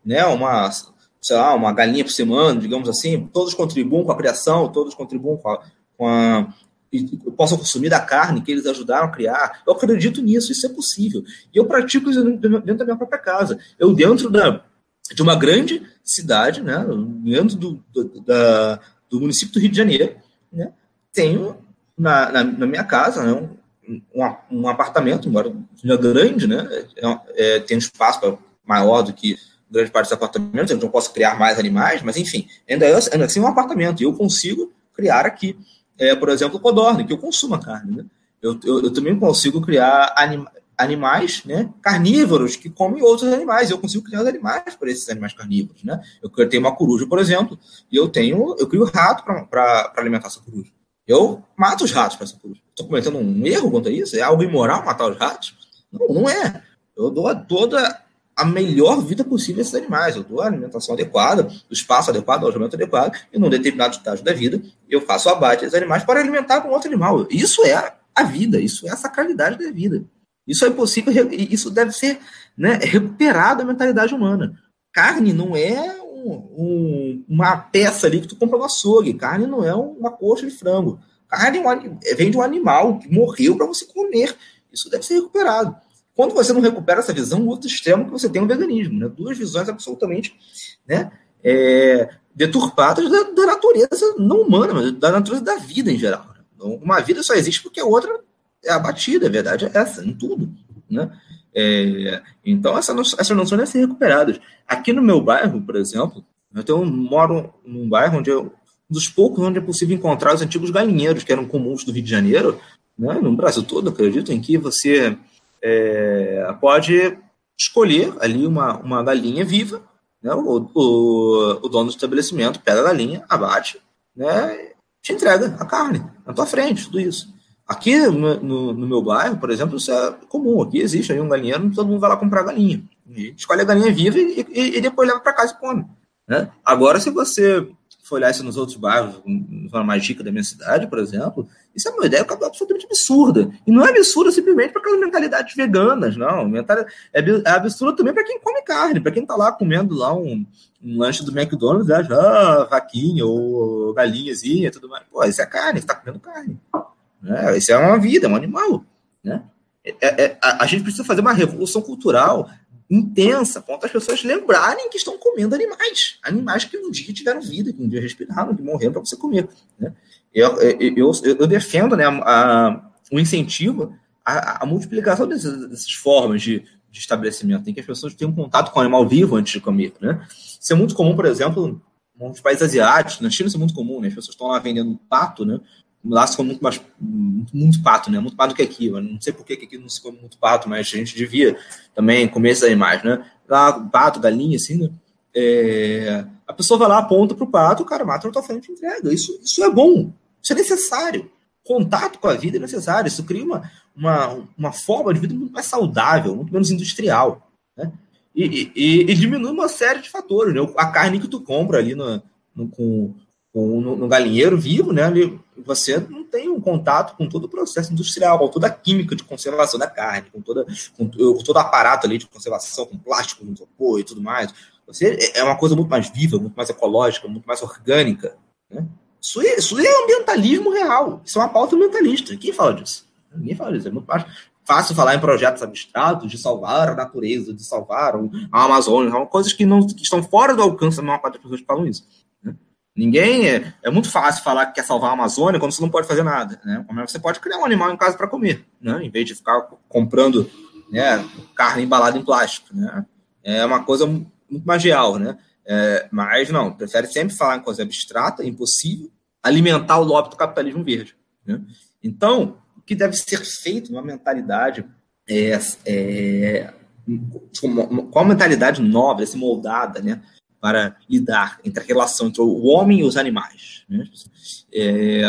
né, uma, sei lá, uma galinha por semana, digamos assim, todos contribuam com a criação, todos contribuam com a, com a possam consumir da carne que eles ajudaram a criar. Eu acredito nisso, isso é possível. E eu pratico isso dentro da minha própria casa. Eu, dentro da, de uma grande cidade, né, dentro do, do, da, do município do Rio de Janeiro, né, tenho na, na, na minha casa né, um, um, apartamento, embora seja grande, né, é, é, tem espaço maior do que grande parte dos apartamentos, eu não posso criar mais animais, mas enfim, ainda, é, ainda assim é um apartamento, e eu consigo criar aqui, é, por exemplo, codorna, que eu consumo a carne. Né? Eu, eu, eu, também consigo criar anima, animais né, carnívoros que comem outros animais. Eu consigo criar animais para esses animais carnívoros. Né? Eu tenho uma coruja, por exemplo, e eu tenho, eu crio rato para alimentar essa coruja. Eu mato os ratos essa coruja. Estou cometendo um erro quanto a isso? É algo imoral matar os ratos? Não, não é. Eu dou toda a melhor vida possível a esses animais. Eu dou a alimentação adequada, o espaço adequado, o alojamento adequado, e num determinado estágio da vida, eu faço o abate dos animais para alimentar um outro animal. Isso é a vida, isso é a sacralidade da vida. Isso é possível, isso deve ser né, recuperado a mentalidade humana. Carne não é um, um, uma peça ali que tu compra no açougue. Carne não é uma coxa de frango. Carne é vem de um animal que morreu para você comer. Isso deve ser recuperado. Quando você não recupera essa visão, o outro extremo que você tem é o veganismo. Né? Duas visões absolutamente né, é, deturpadas da, da, natureza não humana, mas da natureza da vida em geral. Uma vida só existe porque a outra é abatida, a verdade é essa, em tudo. Né? É, então, essa, essa noção deve ser recuperada. Aqui no meu bairro, por exemplo, eu tenho, moro num bairro onde eu, um dos poucos onde é possível encontrar os antigos galinheiros, que eram comuns do Rio de Janeiro, né, no Brasil todo, acredito, em que você é, pode escolher ali uma, uma galinha viva, né, o, o, o dono do estabelecimento pega a galinha, abate, né, te entrega a carne na tua frente, tudo isso. Aqui no, no, no, meu bairro, por exemplo, isso é comum. Aqui existe aí um galinheiro, todo mundo vai lá comprar galinha. E escolhe a galinha viva e, e, e depois leva para casa e come. Né? Agora, se você for olhar isso nos outros bairros, de forma mais rica da minha cidade, por exemplo, isso é uma ideia absolutamente absurda. E não é absurda simplesmente para aquelas mentalidades veganas, não. É, é absurda também para quem come carne, para quem está lá comendo lá um, um lanche do McDonald's, acha, ah, vaquinha ou galinhazinha tudo mais. Pô, isso é carne, você está comendo carne. Né? Isso é uma vida, é um animal. Né? É, é, a, a, gente precisa fazer uma revolução cultural intensa, ponto as pessoas lembrarem que estão comendo animais. Animais que um dia tiveram vida, que um dia respiraram, que morreram para você comer. Né? Eu, eu, eu, eu, defendo né, a, o incentivo à, multiplicação dessas, dessas formas de, de estabelecimento, em que as pessoas tenham contato com o animal vivo antes de comer. Né? Isso é muito comum, por exemplo, nos países asiáticos, na China isso é muito comum, né? as pessoas estão lá vendendo pato, né? Lá se come muito mais muito, muito, pato, né? Muito do que aqui. Eu não sei por que aqui não se come muito pato, mas a gente devia também comer esses animais, né? Lá, pato, galinha, assim, né? É, a pessoa vai lá, aponta pro pato, o cara mata na tua frente e entrega. Isso, isso é bom, isso é necessário. Contato com a vida é necessário. Isso cria uma, uma, uma forma de vida muito mais saudável, muito menos industrial. Né? E, e, e diminui uma série de fatores. Né? A carne que tu compra ali no, no com, no, no galinheiro vivo, né? Ali, você não tem um contato com todo o processo industrial, com toda a química de conservação da carne, com, toda, com, com todo o aparato ali de conservação, com plástico, com isopor e tudo mais. Você é uma coisa muito mais viva, muito mais ecológica, muito mais orgânica. Né? Isso, é, isso é ambientalismo real. Isso é uma pauta ambientalista. Quem fala disso? Ninguém fala disso. É muito mais fácil falar em projetos abstratos de salvar a natureza, de salvar a Amazônia, coisas que não que estão fora do alcance da maior parte das pessoas que falam isso. Ninguém é, é muito fácil falar que quer salvar a Amazônia quando você não pode fazer nada. Né? Você pode criar um animal em casa para comer, né? em vez de ficar comprando né, carne embalada em plástico. Né? É uma coisa muito mais real, né? É, mas não, prefere sempre falar em coisa abstrata, impossível, alimentar o lobby do capitalismo verde. Né? Então, que deve ser feito uma mentalidade é, é, com a mentalidade nova, assim, moldada, né, para lidar entre a relação entre o homem e os animais. Né? É,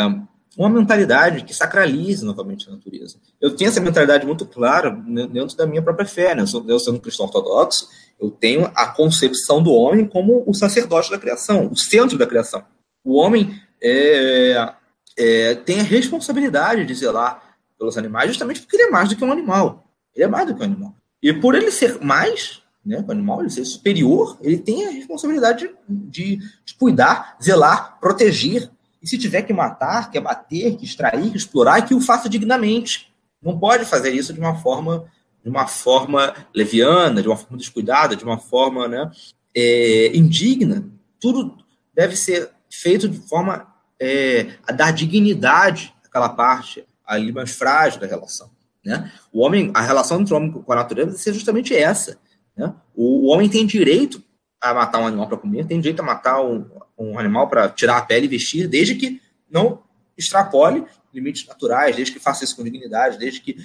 uma mentalidade que sacraliza novamente a natureza. Eu tenho essa mentalidade muito clara dentro da minha própria fé. Né? Eu, sou, eu sendo cristão ortodoxo, eu tenho a concepção do homem como o sacerdote da criação, o centro da criação. O homem é, é, tem a responsabilidade de zelar pelos animais, justamente porque ele é mais do que um animal. Ele é mais do que um animal. E por ele ser mais, né, o animal, ele ser superior, ele tem a responsabilidade de, de cuidar, zelar, proteger. E se tiver que matar, que abater, que extrair, que explorar, que o faça dignamente. Não pode fazer isso de uma forma de uma forma leviana, de uma forma descuidada, de uma forma né, é, indigna. Tudo deve ser feito de forma é, a dar dignidade àquela parte, ali mais frágil da relação. Né? O homem, a relação entre o homem com a natureza deve ser justamente essa. Né? O, o homem tem direito a matar um animal para comer, tem direito a matar um, um animal para tirar a pele e vestir, desde que não extrapole limites naturais, desde que faça isso com dignidade, desde que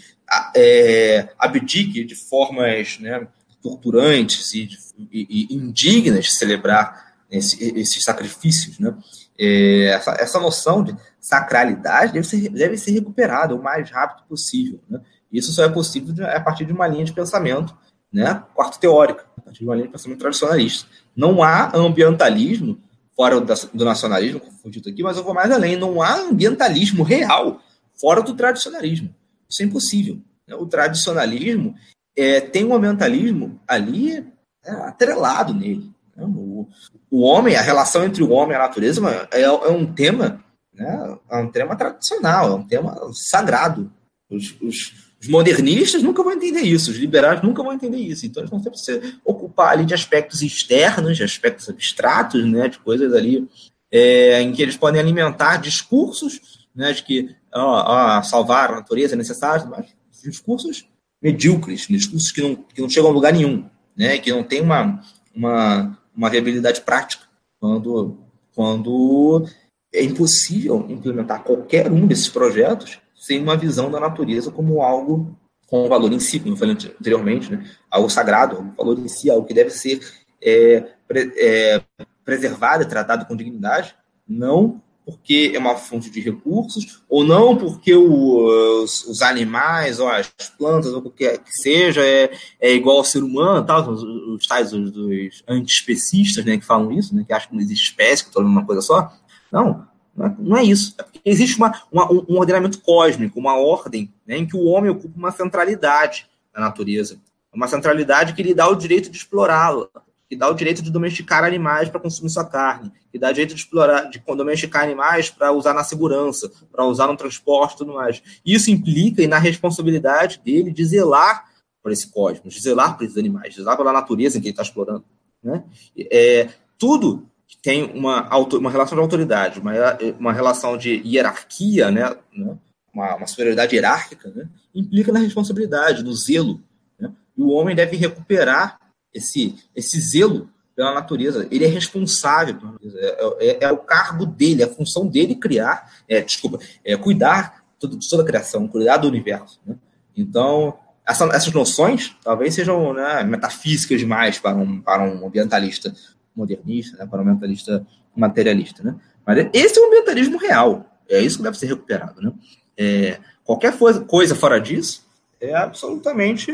é, abdique de formas né, torturantes e, e, e, indignas de celebrar esse, esses sacrifícios. Né? É, essa, essa noção de sacralidade deve ser, deve ser recuperada o mais rápido possível. Né? Isso só é possível a partir de uma linha de pensamento né, quarto teórica, a partir de uma linha de pensamento tradicionalista. Não há ambientalismo, fora do nacionalismo, confundido aqui, mas eu vou mais além, não há ambientalismo real fora do tradicionalismo. Isso é impossível. Né? O tradicionalismo é, tem um ambientalismo ali é, atrelado nele. Né? O, o homem, a relação entre o homem e a natureza é, é um tema, né? é um tema tradicional, é um tema sagrado. Os, os, os, modernistas nunca vão entender isso, os liberais nunca vão entender isso. Então eles vão sempre se ocupar ali de aspectos externos, de aspectos abstratos, né? de coisas ali é, em que eles podem alimentar discursos né? de que ó, ó, salvar a natureza é necessário, mas discursos medíocres, discursos que não, que não chegam a lugar nenhum, né? que não tem uma, uma uma viabilidade prática, quando, quando é impossível implementar qualquer um desses projetos sem uma visão da natureza como algo com valor em si, como eu falei anteriormente, né? algo sagrado, um valor em si, algo que deve ser é, é, preservado e tratado com dignidade, não porque é uma fonte de recursos, ou não porque os, os animais, ou as plantas, ou o que seja, é, é igual ao ser humano, tal, os, os tais os, os antiespecistas, né, que falam isso, né, que acham que não existe espécie, que estão uma coisa só. Não, não é, é isso. É existe uma, uma, um ordenamento cósmico, uma ordem, né, em que o homem ocupa uma centralidade na natureza. Uma centralidade que lhe dá o direito de explorá-la, que dá o direito de domesticar animais para consumir sua carne, que dá o direito de explorar, de domesticar animais para usar na segurança, para usar no transporte e tudo mais. Isso implica na responsabilidade dele de zelar por esse cosmos, de zelar por esses animais, de zelar pela natureza em que ele está explorando. Né? É, tudo tem uma, uma relação de autoridade, uma, uma relação de hierarquia, né? né? Uma, uma, superioridade hierárquica, né? implica na responsabilidade, no zelo. Né? E o homem deve recuperar esse, esse zelo pela natureza. Ele é responsável pela natureza. É, é, é o cargo dele, é a função dele criar, é, desculpa, é cuidar de toda a criação, cuidar do universo. Né? Então, essa, essas noções talvez sejam né, metafísicas demais para um, para um ambientalista modernista, né, para um ambientalista materialista. Né? Mas esse é o ambientalismo real. É isso que deve ser recuperado. Né? É, qualquer coisa, fora disso é absolutamente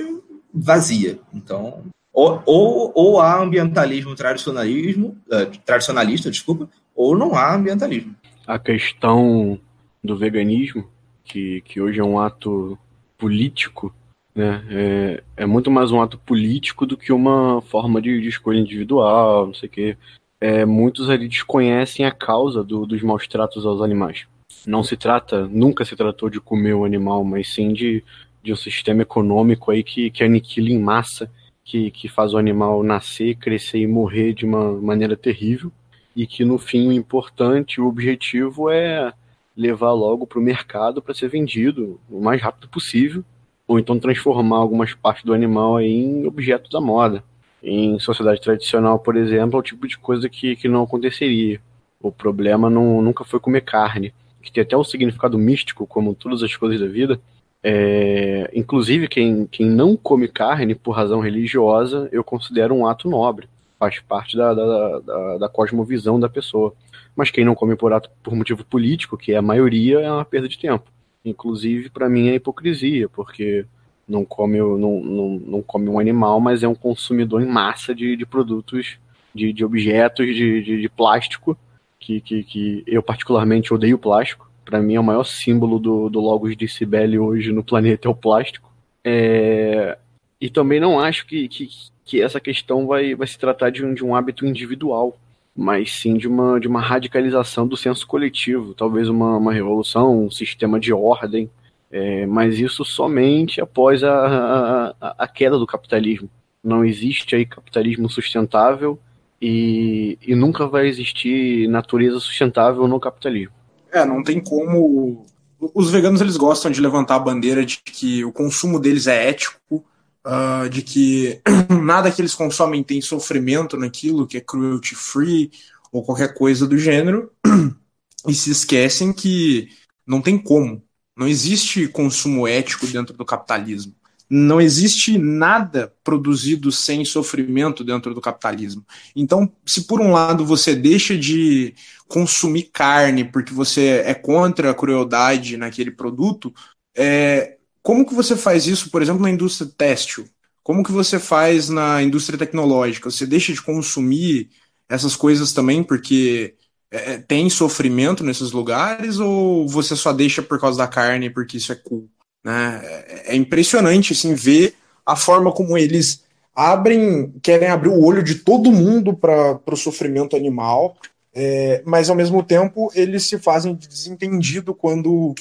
vazia. Então, ou, ou, ou há ambientalismo tradicionalismo, uh, tradicionalista, desculpa, ou não há ambientalismo. A questão do veganismo, que, que hoje é um ato político, né, é, é muito mais um ato político do que uma forma de, de escolha individual, não sei o quê. É, muitos ali desconhecem a causa do, dos maus tratos aos animais. Não se trata, nunca se tratou de comer o animal, mas sim de de um sistema econômico aí que, que aniquila em massa, que, que faz o animal nascer, crescer e morrer de uma maneira terrível, e que no fim o importante, o objetivo é levar logo para o mercado para ser vendido o mais rápido possível, ou então transformar algumas partes do animal em objeto da moda. Em sociedade tradicional, por exemplo, é o tipo de coisa que, que não aconteceria. O problema não, nunca foi comer carne, que tem até um significado místico, como todas as coisas da vida. É, inclusive, quem, quem não come carne por razão religiosa, eu considero um ato nobre. Faz parte da, da, da, da cosmovisão da pessoa. Mas quem não come por ato por motivo político, que é a maioria, é uma perda de tempo. Inclusive, para mim, é hipocrisia, porque não come, não, não, não come um animal, mas é um consumidor em massa de, de produtos, de, de objetos, de, de, de plástico, que, que, que eu particularmente odeio plástico. Para mim é o maior símbolo do, do Logos de Cibele hoje no planeta é o plástico. É... E também não acho que, que, que, essa questão vai, vai se tratar de um, de um hábito individual, mas sim de uma, de uma radicalização do senso coletivo, talvez uma, uma revolução, um sistema de ordem, é, mas isso somente após a, a, a, queda do capitalismo. Não existe aí capitalismo sustentável e, e nunca vai existir natureza sustentável no capitalismo. É, não tem como. Os veganos eles gostam de levantar a bandeira de que o consumo deles é ético, uh, de que nada que eles consomem tem sofrimento naquilo, que é cruelty free ou qualquer coisa do gênero, e se esquecem que não tem como. Não existe consumo ético dentro do capitalismo. Não existe nada produzido sem sofrimento dentro do capitalismo. Então, se por um lado você deixa de consumir carne porque você é contra a crueldade naquele produto, é, como que você faz isso, por exemplo, na indústria têxtil? Como que você faz na indústria tecnológica? Você deixa de consumir essas coisas também porque é, é, tem sofrimento nesses lugares ou você só deixa por causa da carne porque isso é cool? Né? É, é impressionante assim, ver a forma como eles abrem, querem abrir o olho de todo mundo para o sofrimento animal, é, mas ao mesmo tempo eles se fazem desentendido quando,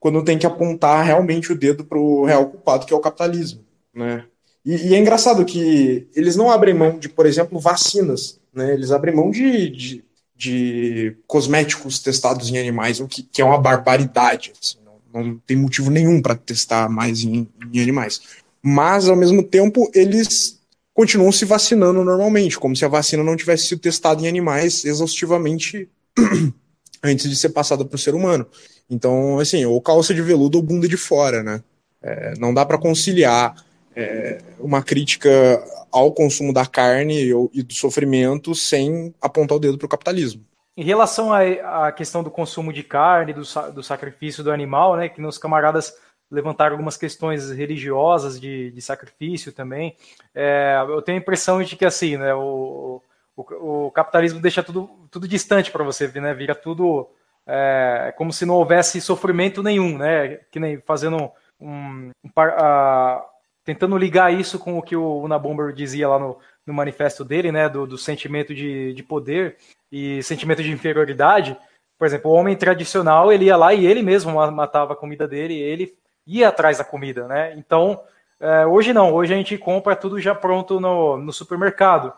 quando tem que apontar realmente o dedo para o real culpado, que é o capitalismo. Né? E, e, é engraçado que eles não abrem mão de, por exemplo, vacinas, né? eles abrem mão de, de de cosméticos testados em animais, o que, que é uma barbaridade. Assim, não, não, tem motivo nenhum para testar mais em, em, animais. Mas, ao mesmo tempo, eles continuam se vacinando normalmente, como se a vacina não tivesse sido testada em animais exaustivamente antes de ser passada para o ser humano. Então, assim, ou calça de veludo ou bunda de fora, né? É, não dá para conciliar é, uma crítica ao consumo da carne e do sofrimento sem apontar o dedo para o capitalismo. Em relação à questão do consumo de carne, do, do, sacrifício do animal, né, que meus camaradas levantaram algumas questões religiosas de, de sacrifício também, é, eu tenho a impressão de que assim, né, o, o, o capitalismo deixa tudo, tudo distante para você, né, vira tudo é, como se não houvesse sofrimento nenhum, né, que nem fazendo um, um, uh, tentando ligar isso com o que o Unabomber dizia lá no, no manifesto dele, né, do, do sentimento de, de poder e sentimento de inferioridade. Por exemplo, o homem tradicional, ele ia lá e ele mesmo matava a comida dele, ele ia atrás da comida, né? Então, é, hoje não, hoje a gente compra tudo já pronto no, no supermercado.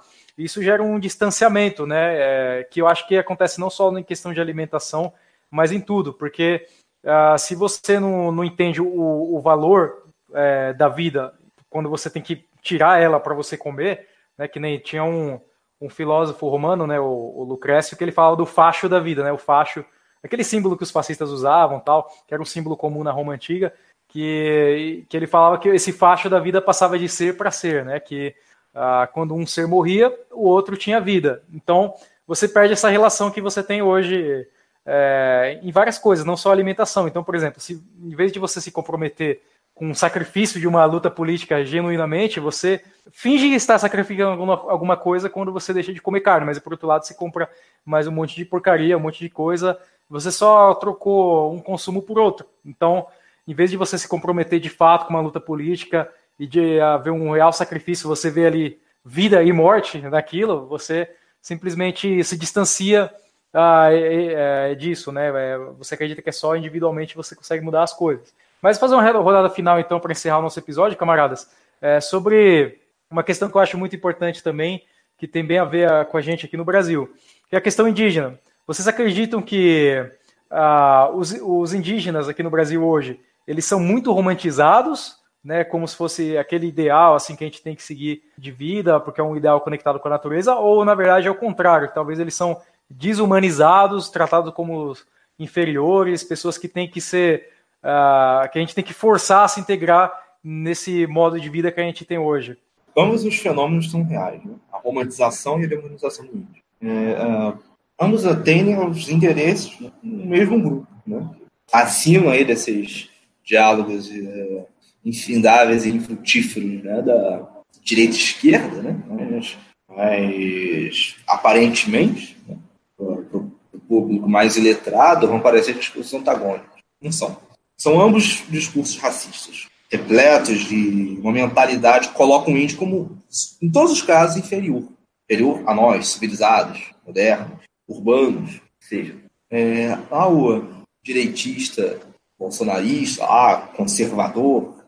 Isso gera um distanciamento, né? É, que eu acho que acontece não só em questão de alimentação, mas em tudo, porque uh, se você não, não entende o, o valor é, da vida quando você tem que tirar ela para você comer, né? Que nem tinha um, um filósofo romano, né? O, o, Lucrécio, que ele falava do facho da vida, né? O facho, aquele símbolo que os fascistas usavam, tal, que era um símbolo comum na Roma antiga, que, que ele falava que esse facho da vida passava de ser para ser, né? Que ah, quando um ser morria, o outro tinha vida. Então você perde essa relação que você tem hoje é, em várias coisas, não só alimentação. Então, por exemplo, se em vez de você se comprometer com um sacrifício de uma luta política genuinamente, você finge estar sacrificando alguma, alguma coisa quando você deixa de comer carne, mas por outro lado você compra mais um monte de porcaria, um monte de coisa, você só trocou um consumo por outro. Então, em vez de você se comprometer de fato com uma luta política e de haver um real sacrifício, você vê ali vida e morte naquilo, você simplesmente se distancia ah, é, é, disso, né? É, você acredita que é só individualmente você consegue mudar as coisas. Mas fazer uma rodada final, então, para encerrar o nosso episódio, camaradas, é sobre uma questão que eu acho muito importante também, que tem bem a ver com a gente aqui no Brasil, que é a questão indígena. Vocês acreditam que ah, os, os indígenas aqui no Brasil hoje, eles são muito romantizados, né, como se fosse aquele ideal assim que a gente tem que seguir de vida, porque é um ideal conectado com a natureza, ou na verdade é o contrário, talvez eles são desumanizados, tratados como inferiores, pessoas que têm que ser uh, que a gente tem que forçar a se integrar nesse modo de vida que a gente tem hoje. Ambos os fenômenos são reais, né? a romantização e a demonização do índio. É, uh, ambos atendem aos interesses do mesmo grupo, né? acima aí desses diálogos uh, infindáveis e infrutíferos né? da direita e esquerda, né? mas, mas aparentemente, né? para o público mais iletrado, vão parecer discursos antagônicos. Não são. São ambos discursos racistas, repletos de uma mentalidade que coloca o índio como, em todos os casos, inferior. Inferior a nós, civilizados, modernos, urbanos, seja, é, ao direitista, bolsonarista, ah, conservador,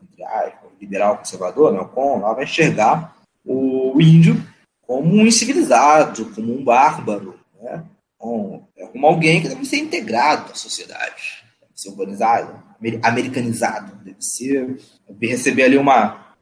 liberal conservador, né, com, lá vai enxergar o índio como um incivilizado, como um bárbaro, né, como, como alguém que deve ser integrado à sociedade ser urbanizado, americanizado, deve ser deve receber ali uma,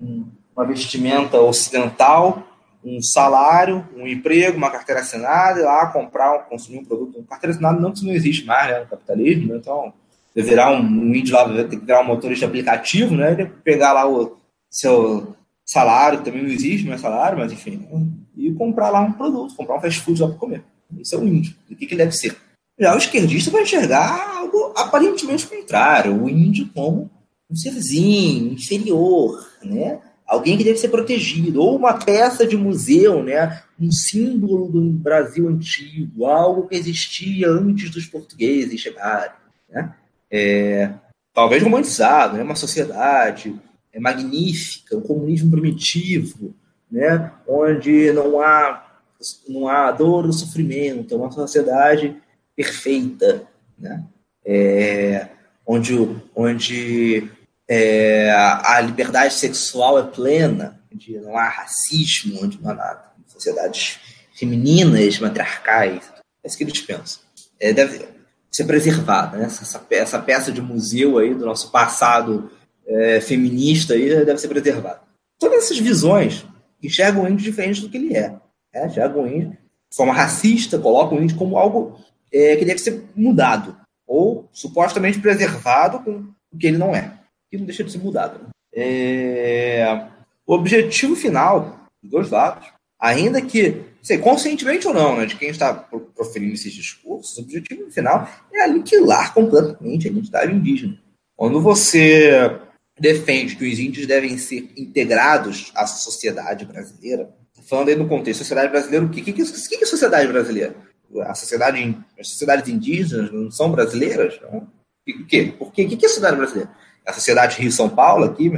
uma vestimenta ocidental, um salário, um emprego, uma carteira assinada, e lá comprar, consumir um produto. Carteira assinada não isso não existe mais né, no capitalismo, né? então virar um, um índio lá, vai ter que virar um motorista aplicativo, né? Ele pegar lá o seu salário, também não existe mais salário, mas enfim, e comprar lá um produto, comprar um fast food lá para comer. Isso é o índio. O que, que deve ser? Já o esquerdista vai enxergar algo aparentemente contrário, o índio como um serzinho inferior, né? Alguém que deve ser protegido, ou uma peça de museu, né? um símbolo do Brasil antigo, algo que existia antes dos portugueses chegarem. Né? É, talvez romantizado, né? uma sociedade é, magnífica, um comunismo primitivo, né? onde não há, não há dor ou sofrimento, é uma sociedade perfeita, né? É, onde, onde é, a liberdade sexual é plena, onde não há racismo, onde não há sociedades femininas, matriarcais. É isso que eles pensam. É, deve ser preservada, né? essa, essa peça de museu aí do nosso passado é, feminista aí deve ser preservada. Todas essas visões enxergam o índio diferente do que ele é. é enxergam o índio de forma racista, colocam o índio como algo é, que deve ser mudado, ou supostamente preservado com o que ele não é, que não deixa de ser mudado. Né? É, o objetivo final dos dois lados, ainda que, sei, conscientemente ou não, né, de quem está proferindo esses discursos, o objetivo final é aniquilar completamente a identidade indígena. Quando você defende que os índios devem ser integrados à sociedade brasileira, falando aí no contexto sociedade brasileira, o que, que, que, que é sociedade brasileira? a sociedade, as sociedades indígenas não são brasileiras? Não? O quê? Por quê? O que é sociedade brasileira? A sociedade Rio-São Paulo, aqui,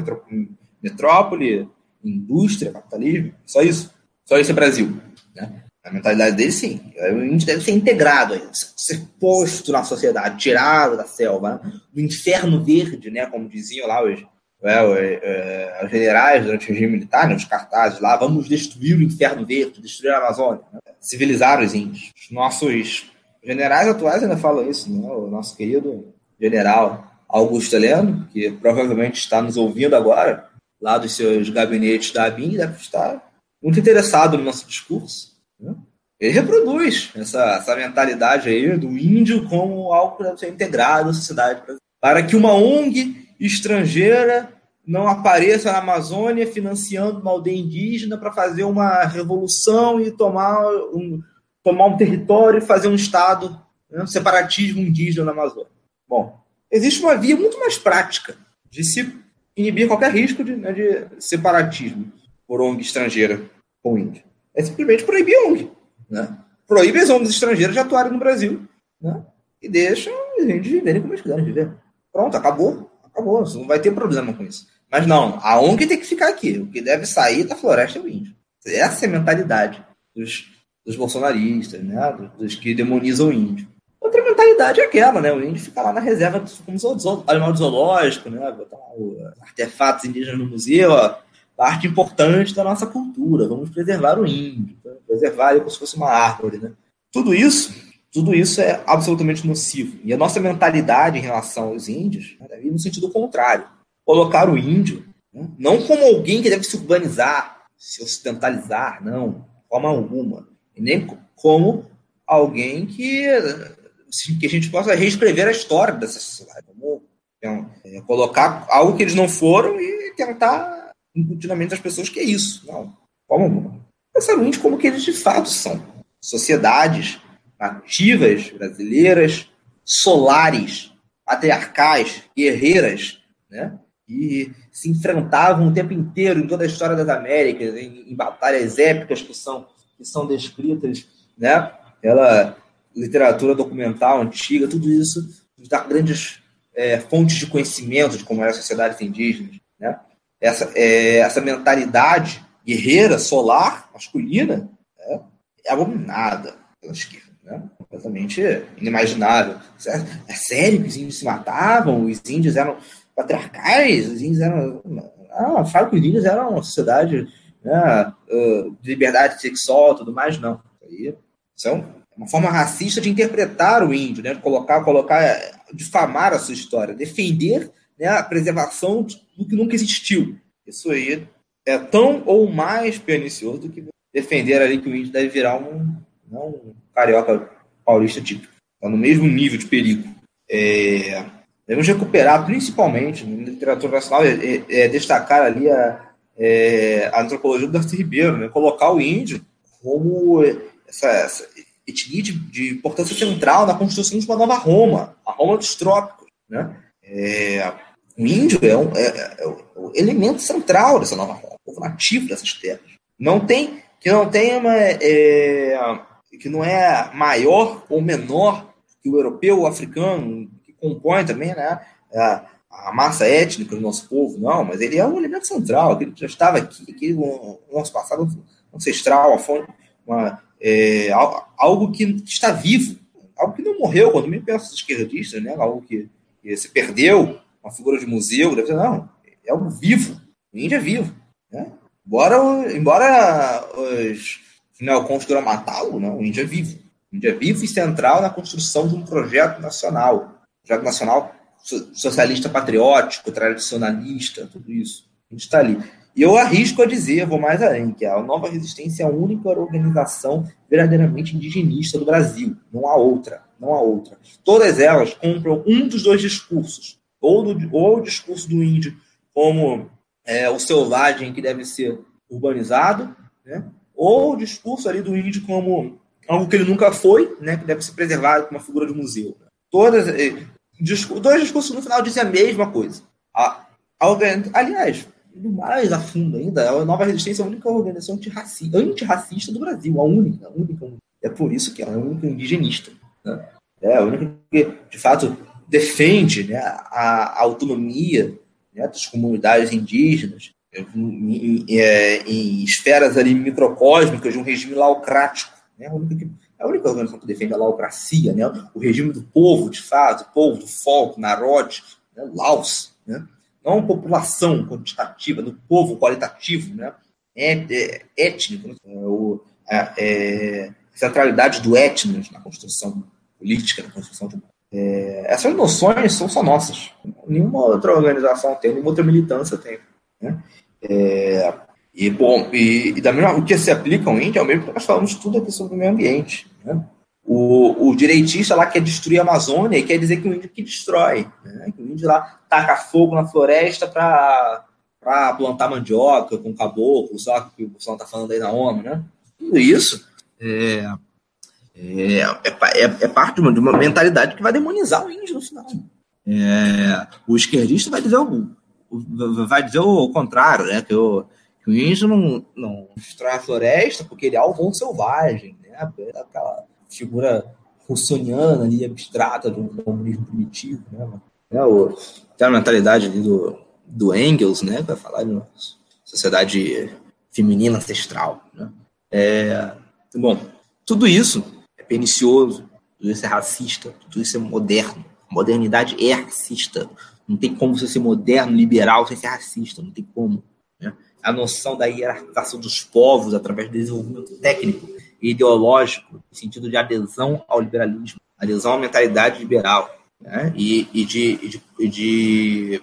metrópole, indústria, capitalismo, só isso. Só isso é Brasil. Né? A mentalidade dele, sim. O índio deve ser integrado, ser posto na sociedade, tirado da selva, né? do inferno verde, né? como diziam lá os, é, os generais durante o regime militar, né? os cartazes lá, vamos destruir o inferno verde, destruir a Amazônia. Né? civilizar os índios. Os nossos generais atuais ainda falam isso, né? o nosso querido general Augusto Heleno, que provavelmente está nos ouvindo agora, lá dos seus gabinetes da ABIN, deve estar muito interessado no nosso discurso. Né? Ele reproduz essa, essa mentalidade aí do índio como algo que deve ser integrado à sociedade para que uma ONG estrangeira não apareça na Amazônia financiando uma aldeia indígena para fazer uma revolução e tomar um, tomar um território e fazer um Estado, né, um separatismo indígena na Amazônia. Bom, existe uma via muito mais prática de se inibir qualquer risco de, né, de separatismo por ONG estrangeira com índio. É simplesmente proibir ONG. Né? Proíbe as ONGs estrangeiras de atuarem no Brasil né? e deixa os índios viverem como eles quiserem viver. Pronto, acabou. Acabou, você não vai ter problema com isso. Mas não, a ONG tem que ficar aqui. O que deve sair da floresta é o índio. Essa é a mentalidade dos, dos bolsonaristas, né? dos, dos que demonizam o índio. Outra mentalidade é aquela, né? O índio fica lá na reserva como animal zoológico, né? Botar artefatos indígenas no museu, ó, parte importante da nossa cultura. Vamos preservar o índio, né? preservar ele como se fosse uma árvore, né? Tudo isso, tudo isso é absolutamente nocivo. E a nossa mentalidade em relação aos índios ir no sentido contrário. Colocar o índio né, não como alguém que deve se urbanizar, se ocidentalizar, não, forma alguma. E nem como alguém que, que a gente possa reescrever a história dessa sociedade. Como, é, colocar algo que eles não foram e tentar incutir na das pessoas que é isso. Não, forma alguma. Como que eles de fato são. Sociedades nativas brasileiras, solares, patriarcais, guerreiras, né? E se enfrentavam o tempo inteiro em toda a história das Américas, em, em batalhas épicas que são, que são descritas, né? Pela literatura documental antiga, tudo isso nos dá grandes é, fontes de conhecimento de como eram as sociedades indígenas? Essa, é, essa mentalidade guerreira, solar, masculina, é, é abominada pela esquerda. Né? Completamente inimaginável. É sério que os índios se matavam? Os índios eram patriarcais? Os índios eram. Ah, fala que os índios eram uma sociedade né, de liberdade sexual tudo mais. Não. Isso é uma forma racista de interpretar o índio, né? de colocar, colocar, difamar a sua história, defender né, a preservação do que nunca existiu. Isso aí é tão ou mais pernicioso do que defender ali que o índio deve virar um, não um carioca paulista típico. Está no mesmo nível de perigo. É, devemos recuperar, principalmente, na literatura nacional, é, é, é destacar ali a, é, a antropologia do Darcy Ribeiro, né? colocar o índio como essa, essa etnia de, de, importância central na construção de uma nova Roma, a Roma dos trópicos. Né? É, o índio é, um, é, é, o elemento central dessa nova Roma, o povo nativo dessas terras. Não tem que não tenha uma, é, que não é maior ou menor que o europeu ou africano, que compõe também né, a, a, massa étnica do nosso povo, não, mas ele é um elemento central, que já estava aqui, que o nosso passado ancestral, a fonte, uma, é, algo que está vivo, algo que não morreu, quando me os esquerdistas, né, algo que, que, se perdeu, uma figura de museu, deve não, é algo vivo, o índio é vivo, né? Embora, embora os neocons queiram matá-lo, o índio é vivo. O índio é vivo e central na construção de um projeto nacional. Projeto nacional socialista patriótico, tradicionalista, tudo isso. A gente está ali. E eu arrisco a dizer, vou mais além, que a Nova Resistência é a única organização verdadeiramente indigenista do Brasil. Não há outra. Não há outra. Todas elas compram um dos dois discursos. Ou, do, ou o discurso do índio como é, o selvagem que deve ser urbanizado, né? ou o discurso ali do índio como algo que ele nunca foi, né? que deve ser preservado como uma figura de museu. Todas, eh, dois discursos no final dizem a mesma coisa. A, a, aliás, mais a fundo ainda, a Nova Resistência é a única organização antirracista, antirracista do Brasil, a única, a única. É por isso que ela é a única indigenista. Né? É a única que, de fato, defende né, a, autonomia né, das comunidades indígenas, em, em, é, em, esferas ali microcósmicas de um regime laocrático. Né, a, única que, a única organização que defende a laocracia, né, o regime do povo, de fato, povo do folk, Narod, né, Laos, né, não uma população quantitativa, do povo qualitativo, né, é, é, étnico, né, o, é, centralidade do etnos na construção política, na construção de é, essas noções são só nossas. Nenhuma outra organização tem, nenhuma outra militância tem. Né? É, e, bom, e, e, da mesma, o que se aplica ao índio é o mesmo que nós falamos tudo aqui sobre o meio ambiente. Né? O, o direitista lá quer destruir a Amazônia e quer dizer que o índio que destrói. Né? Que o índio lá taca fogo na floresta para plantar mandioca com caboclo, sabe que o pessoal está falando aí na ONU, né? Tudo isso é, é, é, é, parte de uma, de uma, mentalidade que vai demonizar o índio no final. É, o esquerdista vai dizer o, vai dizer o contrário, né? Que o, que o índio não, não destrói a floresta porque ele é algo selvagem, né? Aquela figura russoniana ali, abstrata do comunismo primitivo, né? É, o, tem a mentalidade ali do, do Engels, né? Que vai falar de uma sociedade feminina ancestral, né? É, bom, tudo isso é pernicioso, tudo isso é racista, tudo isso é moderno. Modernidade é racista. Não tem como você ser moderno, liberal, sem ser racista. Não tem como. Né? A noção da hierarquização dos povos através do desenvolvimento técnico e ideológico, no sentido de adesão ao liberalismo, adesão à mentalidade liberal né? e, e, de, de, e de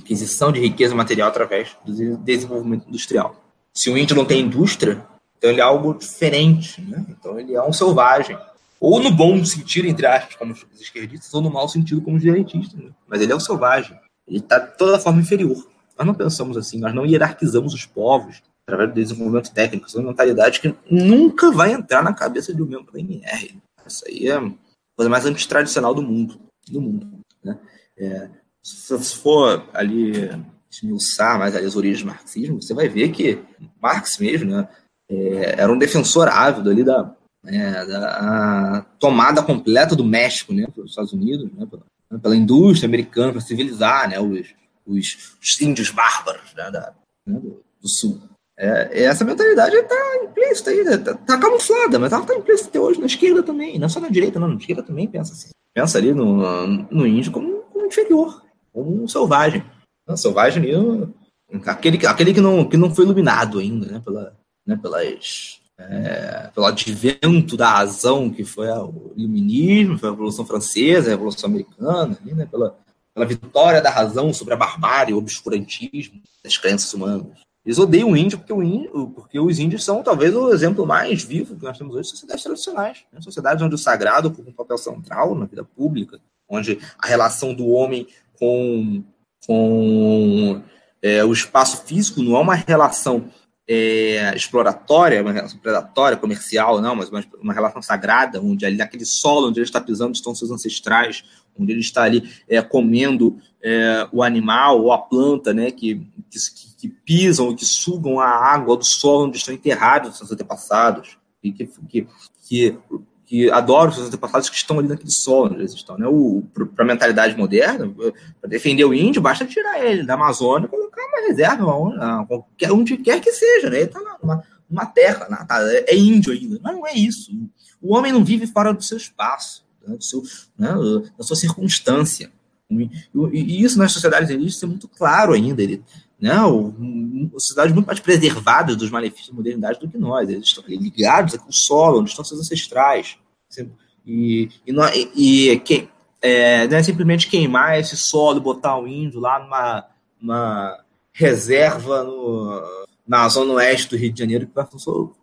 aquisição de riqueza material através do desenvolvimento industrial. Se o índio não tem indústria, então ele é algo diferente, né? então ele é um selvagem. Ou no bom sentido, entre aspas, como os esquerdistas, ou no mau sentido, como os direitistas. Né? Mas ele é um selvagem. Ele está de toda forma inferior. Nós não pensamos assim, nós não hierarquizamos os povos através do desenvolvimento técnico. Isso é uma mentalidade que nunca vai entrar na cabeça de um membro da MR. Isso aí é a coisa mais antitradicional do mundo. Do mundo né? É, se for ali esmiuçar mais ali as origens do marxismo, você vai ver que Marx mesmo né, é, era um defensor ávido ali da, é, da tomada completa do México né, pelos Estados Unidos, né, pela, pela, indústria americana para civilizar né, os, os, os, índios bárbaros né, da, né, do, do, Sul. É, essa mentalidade está implícita aí, está tá camuflada, mas ela está implícita até hoje na esquerda também, não só na direita, não, na esquerda também pensa assim. Pensa ali no, no índio como, como inferior como um selvagem. Não, selvagem ali, aquele, aquele que, não, que não foi iluminado ainda, né, pela, né, pelas, é, pelo advento da razão, que foi o iluminismo, foi a Revolução Francesa, a Revolução Americana, ali, né, pela, pela vitória da razão sobre a barbárie, o obscurantismo das crenças humanas. Eles odeiam o índio porque, o índio porque os índios são talvez o exemplo mais vivo que nós temos hoje de sociedades tradicionais. Né? Sociedades onde o sagrado ocupa um papel central na vida pública, onde a relação do homem com, com é, o espaço físico não é uma relação é, exploratória, uma relação predatória, comercial, não, mas uma, uma, relação sagrada, onde ali naquele solo onde ele está pisando estão seus ancestrais, onde ele está ali é, comendo é, o animal ou a planta, né, que, que, que pisam e que sugam a água do solo onde estão enterrados seus antepassados, e que, que, que que adoram seus antepassados que estão ali naquele solo onde eles estão. Né? Para a mentalidade moderna, para defender o índio, basta tirar ele da Amazônia reserva onde, qualquer, onde quer que seja. Né? Ele está numa, numa terra, né? tá, é índio ainda. Mas não é isso. O homem não vive fora do seu espaço, né? do seu, né? da sua circunstância. E, isso nas sociedades elitistas é muito claro ainda. Ele, né, o, sociedades muito mais preservadas dos malefícios da modernidade do que nós. Eles estão ligados ao solo, onde estão seus ancestrais. E, e, e, e quem, é, não é simplesmente queimar esse solo, botar o índio lá numa, numa reserva no, na zona oeste do Rio de Janeiro que vai,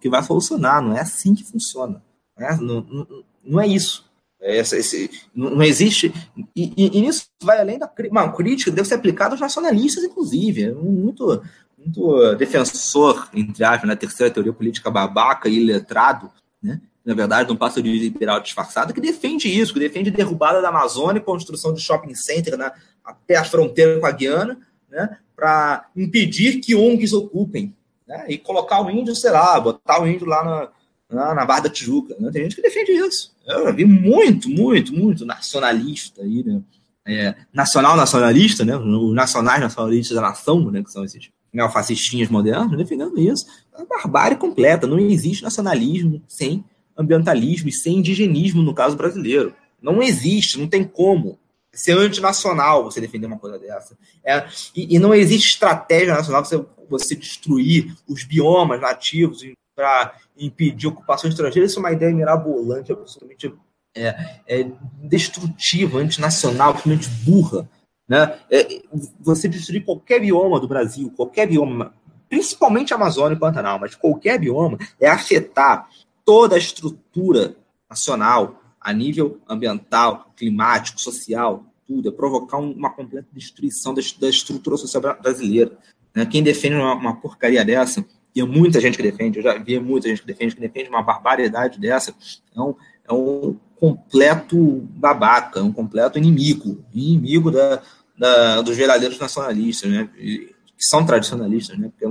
que vai solucionar. Não é assim que funciona. Né? Não, não, não é isso. Essa, esse, não existe. E, e, nisso vai além da uma crítica deve ser aplicada aos nacionalistas, inclusive. É muito, muito defensor, entre aspas, na terceira teoria política babaca e letrado, né? na verdade, não passa de liberal disfarçado, que defende isso, que defende derrubada da Amazônia, construção de shopping center na, até a fronteira com a Guiana, né? Para impedir que ONGs ocupem. Né? E colocar o índio, sei lá, botar o índio lá na na, na Barra da Tijuca. Né? Tem gente que defende isso. Eu vi muito, muito, muito nacionalista aí, né? É, nacional nacionalista, né? Os nacionais nacionalistas da nação, né? Que são esses neofascistinhas modernos, defendendo isso. É uma barbárie completa. Não existe nacionalismo sem ambientalismo e sem indigenismo no caso brasileiro. Não existe, não tem como ser antinacional você defender uma coisa dessa. É, e, e, não existe estratégia nacional você, você destruir os biomas nativos para impedir ocupação estrangeira, isso é uma ideia mirabolante, absolutamente é, é destrutiva, antinacional, absolutamente burra. Né? É, você destruir qualquer bioma do Brasil, qualquer bioma, principalmente Amazônia e Pantanal, mas qualquer bioma, é afetar toda a estrutura nacional, a nível ambiental, climático, social, tudo, é provocar uma completa destruição da, estrutura social brasileira. Né? Quem defende uma, uma porcaria dessa e é muita gente que defende, eu já vi muita gente que defende, que defende uma barbaridade dessa, é um, é um completo babaca, é um completo inimigo, inimigo da, da, dos verdadeiros nacionalistas, né, que são tradicionalistas, né, porque,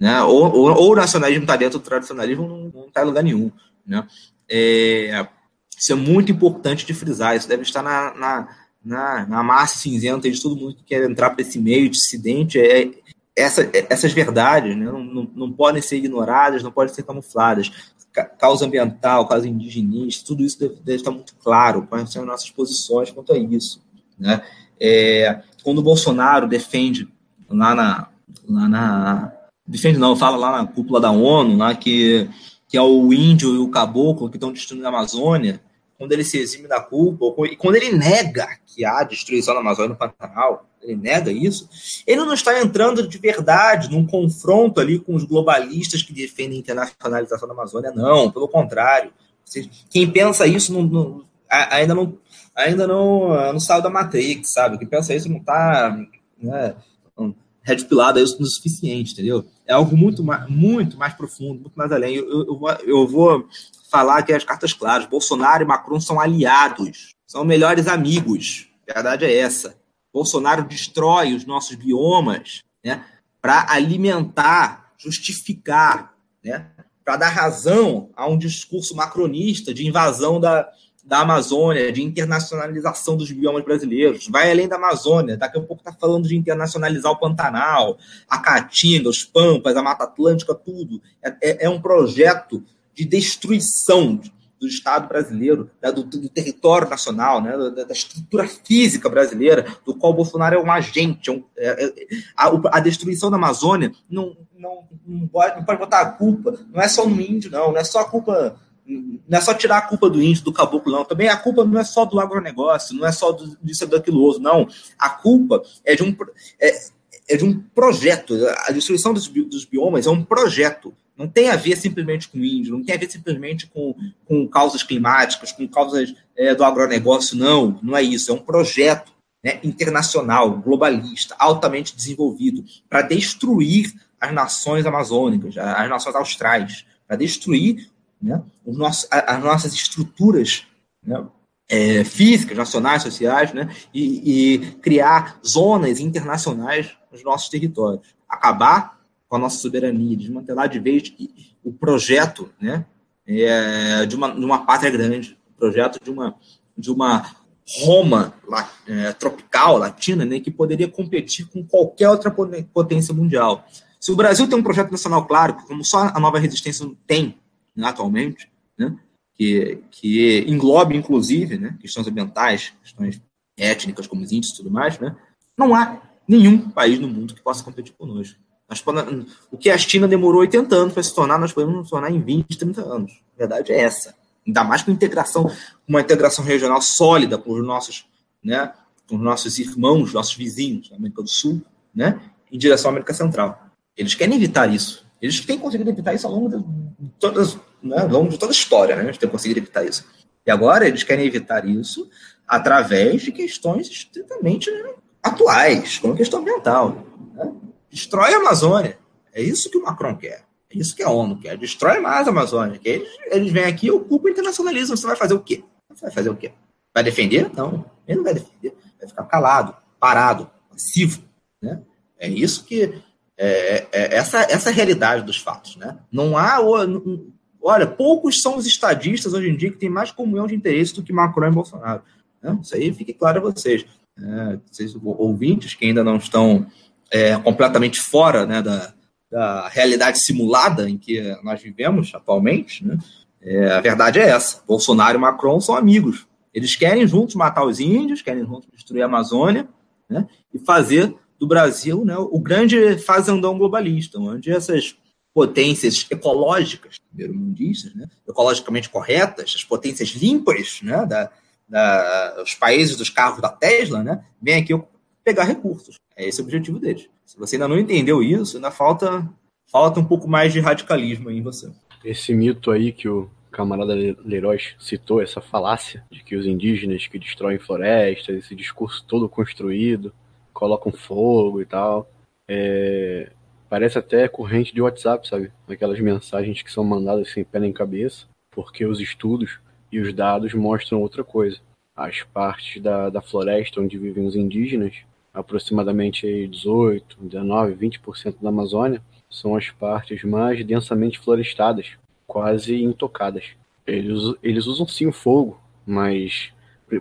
né, ou, ou, ou o nacionalismo está dentro do tradicionalismo, não está em lugar nenhum, né, é, isso é muito importante de frisar, isso deve estar na, na, na, na massa cinzenta de todo mundo que quer entrar para esse meio dissidente, é, essa, essas verdades né, não, não, não, podem ser ignoradas, não podem ser camufladas. causa ambiental, causa indigenista, tudo isso deve, deve estar muito claro, quais são as nossas posições quanto a isso. Né? É, quando o Bolsonaro defende lá na, lá na. Defende não, fala lá na cúpula da ONU, lá que, que é o índio e o caboclo que estão destruindo a Amazônia, quando ele se exime da culpa, e quando ele nega que há destruição da Amazônia no Pantanal, ele nega isso, ele não está entrando de verdade num confronto ali com os globalistas que defendem a internacionalização da Amazônia, não, pelo contrário. Quem pensa isso não, não, ainda não ainda não, não saiu da Matrix, sabe? Quem pensa isso não está né, red pilado é o suficiente, entendeu? É algo muito mais, muito mais profundo, muito mais além. Eu, eu, eu vou falar aqui as cartas claras. Bolsonaro e Macron são aliados, são melhores amigos. A verdade é essa. Bolsonaro destrói os nossos biomas né, para alimentar, justificar, né, para dar razão a um discurso macronista de invasão da, da Amazônia, de internacionalização dos biomas brasileiros. Vai além da Amazônia, daqui a pouco está falando de internacionalizar o Pantanal, a Caatinga, os Pampas, a Mata Atlântica, tudo. É, é, é um projeto de destruição do Estado brasileiro, né, do, do, território nacional, né, da, da, estrutura física brasileira, do qual Bolsonaro é um agente. É um, é, é, a, a, destruição da Amazônia não, não, não, pode, não pode botar a culpa, não é só no índio, não, não é só a culpa não é só tirar a culpa do índio, do caboclo, não. Também a culpa não é só do agronegócio, não é só do, disso daquilo outro, não. A culpa é de um, é, é de um projeto. A destruição dos, dos biomas é um projeto. Não tem a ver simplesmente com índio, não tem a ver simplesmente com, com causas climáticas, com causas é, do agronegócio, não. Não é isso. É um projeto né, internacional, globalista, altamente desenvolvido, para destruir as nações amazônicas, as nações austrais, para destruir né, as nossas estruturas né, é, físicas, nacionais, sociais, né, e, e, criar zonas internacionais nos nossos territórios. Acabar com a nossa soberania, desmantelar de vez o projeto né, é, de, uma, de uma pátria grande, o projeto de uma, de uma Roma é, tropical, latina, né, que poderia competir com qualquer outra potência mundial. Se o Brasil tem um projeto nacional claro, como só a nova resistência tem, né, atualmente, né, que, que englobe, inclusive, né, questões ambientais, questões étnicas, como os índios e tudo mais, né, não há nenhum país no mundo que possa competir conosco. Nós, o que a China demorou 80 anos para se tornar, nós podemos nos tornar em 20, 30 anos. A verdade é essa. Ainda mais com integração, uma integração regional sólida com os nossos, né, com os nossos irmãos, nossos vizinhos da América do Sul, né, em direção à América Central. Eles querem evitar isso. Eles têm conseguido evitar isso ao longo de, todas, né, ao longo de toda a história, né? Eles têm conseguido evitar isso. E agora eles querem evitar isso através de questões estritamente né, atuais, como a questão ambiental. Né? Destrói a Amazônia. É isso que o Macron quer. É isso que a ONU quer. Destrói mais a Amazônia. Que eles, eles vêm aqui e ocupam o internacionalismo. Você vai fazer o quê? Você vai fazer o quê? Vai defender? Não. Ele não vai defender. Vai ficar calado, parado, passivo. Né? É isso que é, é, é, essa, essa é realidade dos fatos. Né? Não há. Olha, poucos são os estadistas hoje em dia que têm mais comunhão de interesse do que Macron e Bolsonaro. Né? Isso aí fique claro a vocês. É, vocês ouvintes que ainda não estão é, completamente fora né, da, da realidade simulada em que nós vivemos atualmente, né? É, a verdade é essa: Bolsonaro e Macron são amigos. Eles querem juntos matar os índios, querem juntos destruir a Amazônia né? e fazer do Brasil, né, o grande fazendão globalista, onde essas potências ecológicas, primeiro mundistas, né, ecologicamente corretas, as potências limpas, né, da, da, os países dos carros da Tesla, né, vêm aqui pegar recursos. É esse o objetivo deles. Se você ainda não entendeu isso, ainda falta, falta um pouco mais de radicalismo em você. Esse mito aí que o camarada Leroy citou, essa falácia de que os indígenas que destroem florestas, esse discurso todo construído, colocam fogo e tal. É, parece até corrente de WhatsApp, sabe? Aquelas mensagens que são mandadas sem pé nem cabeça, porque os estudos e os dados mostram outra coisa. As partes da, da floresta onde vivem os indígenas, aproximadamente 18, 19, 20% da Amazônia, são as partes mais densamente florestadas, quase intocadas. Eles, eles usam sim o fogo, mas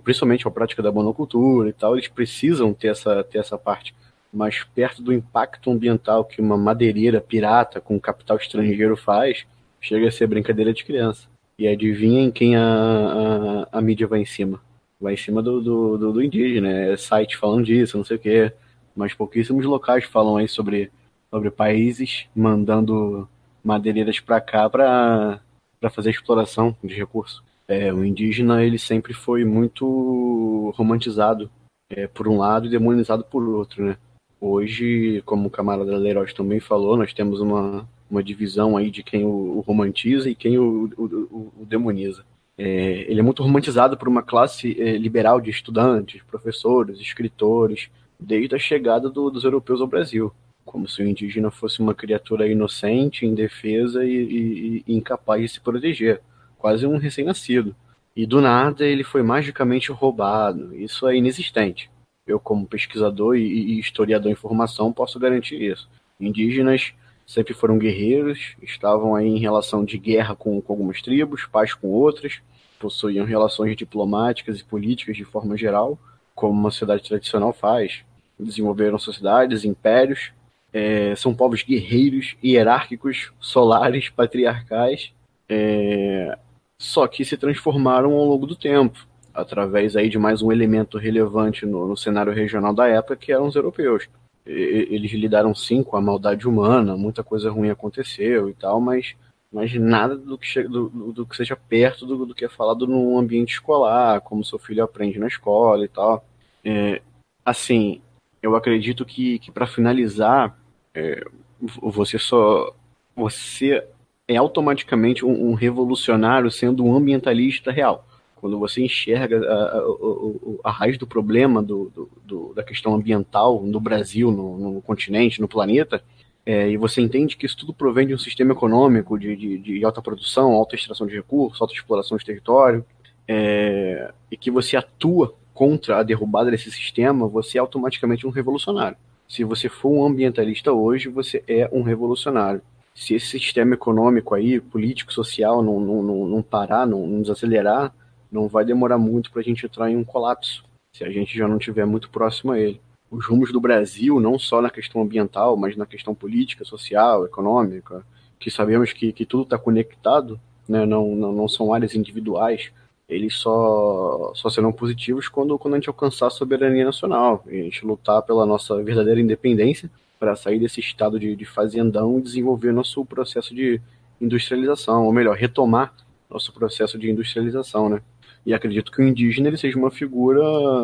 principalmente a prática da monocultura e tal, eles precisam ter essa, ter essa parte. Mas perto do impacto ambiental que uma madeireira pirata com capital estrangeiro faz, chega a ser brincadeira de criança. E adivinha em quem a, a, a mídia vai em cima? Vai em cima do, do, do, do indígena, é site falando disso, não sei o quê. Mas pouquíssimos locais falam aí sobre, sobre países mandando madeireiras para cá para fazer exploração de recursos. É, o indígena ele sempre foi muito romantizado é, por um lado e demonizado por outro, né? Hoje, como o camarada Leiroz também falou, nós temos uma, uma divisão aí de quem o, o romantiza e quem o, o, o demoniza. É, ele é muito romantizado por uma classe é, liberal de estudantes, professores, escritores, desde a chegada do, dos europeus ao Brasil, como se o indígena fosse uma criatura inocente, indefesa e, e, e incapaz de se proteger, quase um recém-nascido. E do nada ele foi magicamente roubado. Isso é inexistente. Eu, como pesquisador e, e historiador em formação, posso garantir isso. Indígenas sempre foram guerreiros, estavam aí em relação de guerra com, com algumas tribos, paz com outras, possuíam relações diplomáticas e políticas de forma geral, como uma sociedade tradicional faz. Desenvolveram sociedades, impérios, é, são povos guerreiros, hierárquicos, solares, patriarcais, é, só que se transformaram ao longo do tempo, através aí de mais um elemento relevante no, no cenário regional da época, que eram os europeus eles lidaram sim com a maldade humana, muita coisa ruim aconteceu e tal, mas, mas nada do que, do, do, que seja perto do, do, que é falado no ambiente escolar, como seu filho aprende na escola e tal. É, assim, eu acredito que, que para finalizar, é, você só. Você é automaticamente um, um revolucionário sendo um ambientalista real quando você enxerga a, a, a, raiz do problema do, do, da questão ambiental no Brasil, no, no continente, no planeta, é, e você entende que isso tudo provém de um sistema econômico de, de, de alta produção, alta extração de recursos, alta exploração de território, é, e que você atua contra a derrubada desse sistema, você é automaticamente um revolucionário. Se você for um ambientalista hoje, você é um revolucionário. Se esse sistema econômico aí, político, social, não, não, não, não parar, não, não desacelerar, não vai demorar muito para a gente entrar em um colapso, se a gente já não estiver muito próximo a ele. Os rumos do Brasil, não só na questão ambiental, mas na questão política, social, econômica, que sabemos que, que tudo está conectado, né? não, não, não são áreas individuais, eles só, só serão positivos quando, quando a gente alcançar a soberania nacional, a gente lutar pela nossa verdadeira independência para sair desse estado de, de fazendão e desenvolver nosso processo de industrialização, ou melhor, retomar nosso processo de industrialização, né? E acredito que o indígena ele seja uma figura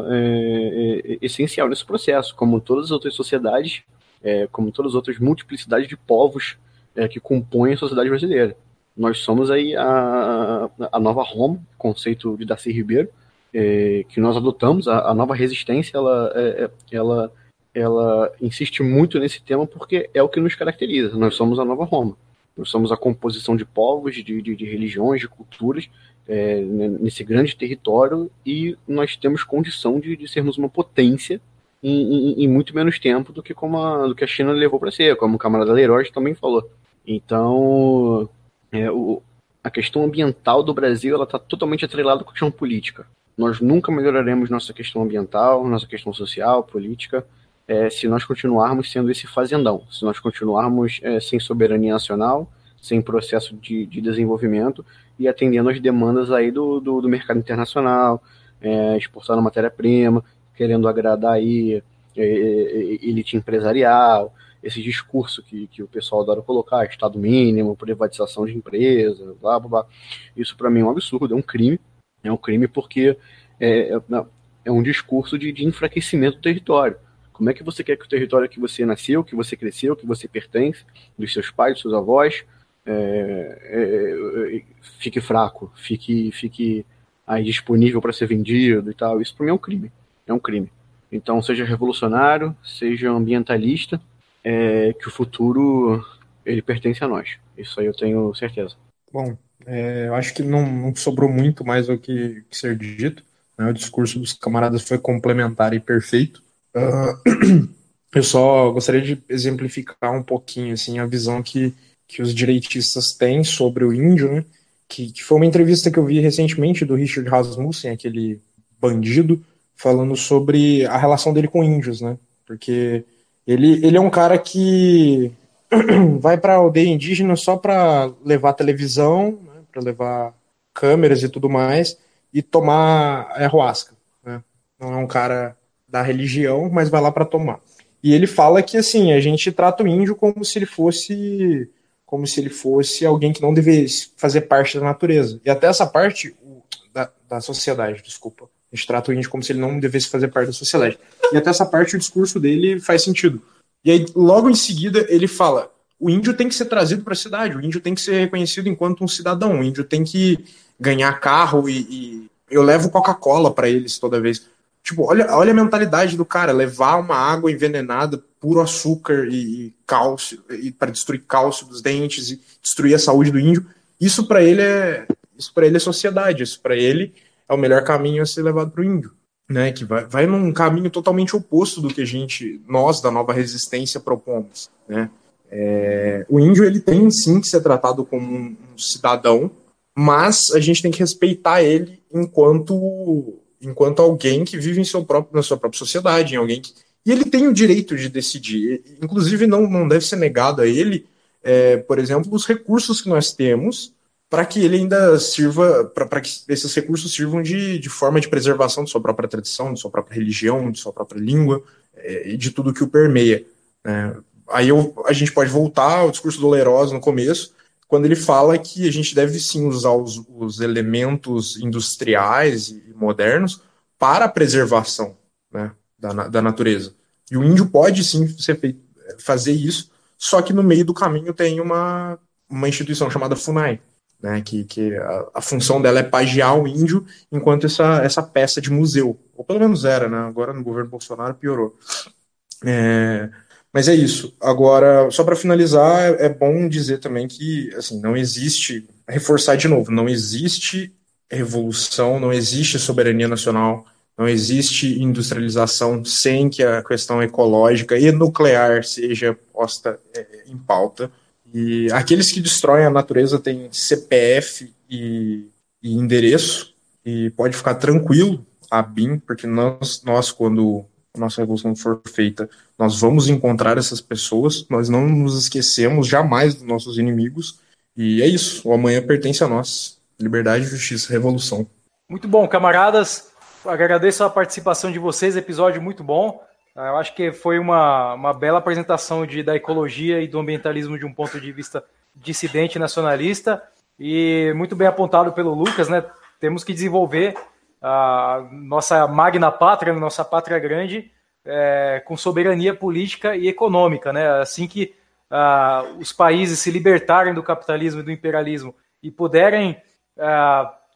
é, é, essencial nesse processo, como todas as outras sociedades, é, como todas as outras multiplicidades de povos é, que compõem a sociedade brasileira. Nós somos aí a, a nova Roma, conceito de Darcy Ribeiro, é, que nós adotamos. A, a nova resistência, ela, é, ela, ela insiste muito nesse tema porque é o que nos caracteriza. Nós somos a nova Roma. Nós somos a composição de povos, de, de, de religiões, de culturas, é, nesse grande território e nós temos condição de, de sermos uma potência em, em, em, muito menos tempo do que, como a, do que a China levou para ser, como o camarada Leroy também falou. Então, é, o, a questão ambiental do Brasil está totalmente atrelada com a questão política. Nós nunca melhoraremos nossa questão ambiental, nossa questão social, política, é, se nós continuarmos sendo esse fazendão, se nós continuarmos é, sem soberania nacional, sem processo de, de desenvolvimento e atendendo às demandas aí do, do, do mercado internacional, é, exportando matéria-prima, querendo agradar aí é, é, é, elite empresarial, esse discurso que, que o pessoal adora colocar, Estado mínimo, privatização de empresa, blá, blá, blá. Isso para mim é um absurdo, é um crime. É um crime porque é, é, é um discurso de, de enfraquecimento do território. Como é que você quer que o território que você nasceu, que você cresceu, que você pertence, dos seus pais, dos seus avós, é, é, é, fique fraco, fique, fique aí disponível para ser vendido e tal. Isso para mim é um crime. É um crime. Então, seja revolucionário, seja ambientalista, é, que o futuro ele pertence a nós. Isso aí eu tenho certeza. Bom, é, eu acho que não, não, sobrou muito mais o que, que ser dito. Né? O discurso dos camaradas foi complementar e perfeito. Uh, eu só gostaria de exemplificar um pouquinho assim a visão que que os direitistas têm sobre o índio, né? Que, que, foi uma entrevista que eu vi recentemente do Richard Rasmussen, aquele bandido, falando sobre a relação dele com índios, né? Porque ele, ele é um cara que vai para a aldeia indígena só para levar televisão, né, para levar câmeras e tudo mais, e tomar ayahuasca. Né? Não é um cara da religião, mas vai lá para tomar. E ele fala que assim a gente trata o índio como se ele fosse como se ele fosse alguém que não devesse fazer parte da natureza. E até essa parte da, da sociedade, desculpa. A gente trata o índio como se ele não devesse fazer parte da sociedade. E até essa parte o discurso dele faz sentido. E aí, logo em seguida, ele fala: o índio tem que ser trazido para a cidade, o índio tem que ser reconhecido enquanto um cidadão, o índio tem que ganhar carro e, e... eu levo Coca-Cola para eles toda vez. Tipo, olha, olha a mentalidade do cara, levar uma água envenenada, puro açúcar e, e cálcio, e para destruir cálcio dos dentes e destruir a saúde do índio. Isso para ele é isso para ele é sociedade, isso para ele é o melhor caminho a ser levado para o índio né, que vai, vai num caminho totalmente oposto do que a gente, nós da nova resistência, propomos. Né? É, o índio ele tem sim que ser tratado como um, um, cidadão, mas a gente tem que respeitar ele enquanto enquanto alguém que vive em seu próprio, na sua própria sociedade, em alguém que, e ele tem o direito de decidir. Inclusive não, não deve ser negado a ele, é, por exemplo, os recursos que nós temos para que ele ainda sirva, para que esses recursos sirvam de, de forma de preservação de sua própria tradição, de sua própria religião, de sua própria língua é, e de tudo que o permeia. Né? Aí eu, a gente pode voltar ao discurso do Leroz no começo, quando ele fala que a gente deve sim usar os, os elementos industriais e modernos para a preservação né, da, da natureza. E o índio pode sim feito, fazer isso, só que no meio do caminho tem uma, uma instituição chamada FUNAI, né, que, que a, a, função dela é pagiar o índio enquanto essa, essa peça de museu, ou pelo menos era, né, agora no governo Bolsonaro piorou. É, mas é isso. Agora, só para finalizar, é, é bom dizer também que assim não existe, reforçar de novo, não existe revolução, não existe soberania nacional, não existe industrialização sem que a questão ecológica e nuclear seja posta é, em pauta. E aqueles que destroem a natureza têm CPF e, e endereço, e pode ficar tranquilo, a BIM, porque nós, nós, quando a nossa revolução for feita, nós vamos encontrar essas pessoas, nós não nos esquecemos jamais dos nossos inimigos, e é isso, o amanhã pertence a nós. Liberdade, justiça, revolução. Muito bom, camaradas. Agradeço a participação de vocês, episódio muito bom. Ah, eu acho que foi uma, uma bela apresentação de, da ecologia e do ambientalismo de um ponto de vista dissidente nacionalista e muito bem apontado pelo Lucas, né? Temos que desenvolver a nossa magna pátria, nossa pátria grande, é, com soberania política e econômica, né? Assim que os países se libertarem do capitalismo e do imperialismo e puderem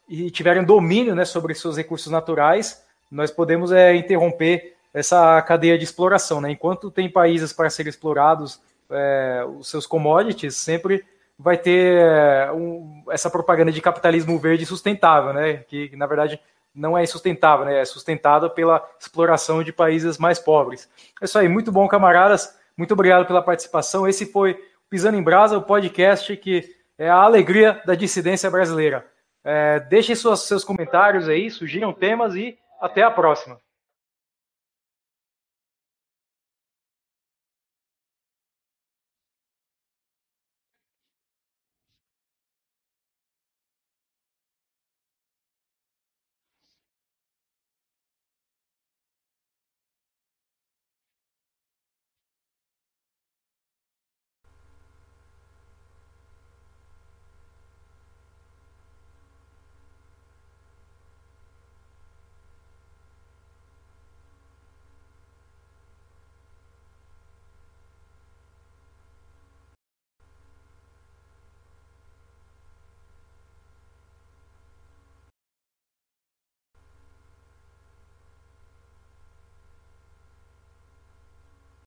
e tiverem domínio né, sobre seus recursos naturais, nós podemos é, interromper essa cadeia de exploração. Né? Enquanto tem países para serem explorados, é, os seus commodities, sempre vai ter é, um, essa propaganda de capitalismo verde sustentável, né? que na verdade não é sustentável, né? é sustentada pela exploração de países mais pobres. É isso aí, muito bom, camaradas. Muito obrigado pela participação. Esse foi Pisando em Brasa, o podcast que é a alegria da dissidência brasileira. É, deixem suas, seus comentários aí, sugiram temas e até a próxima.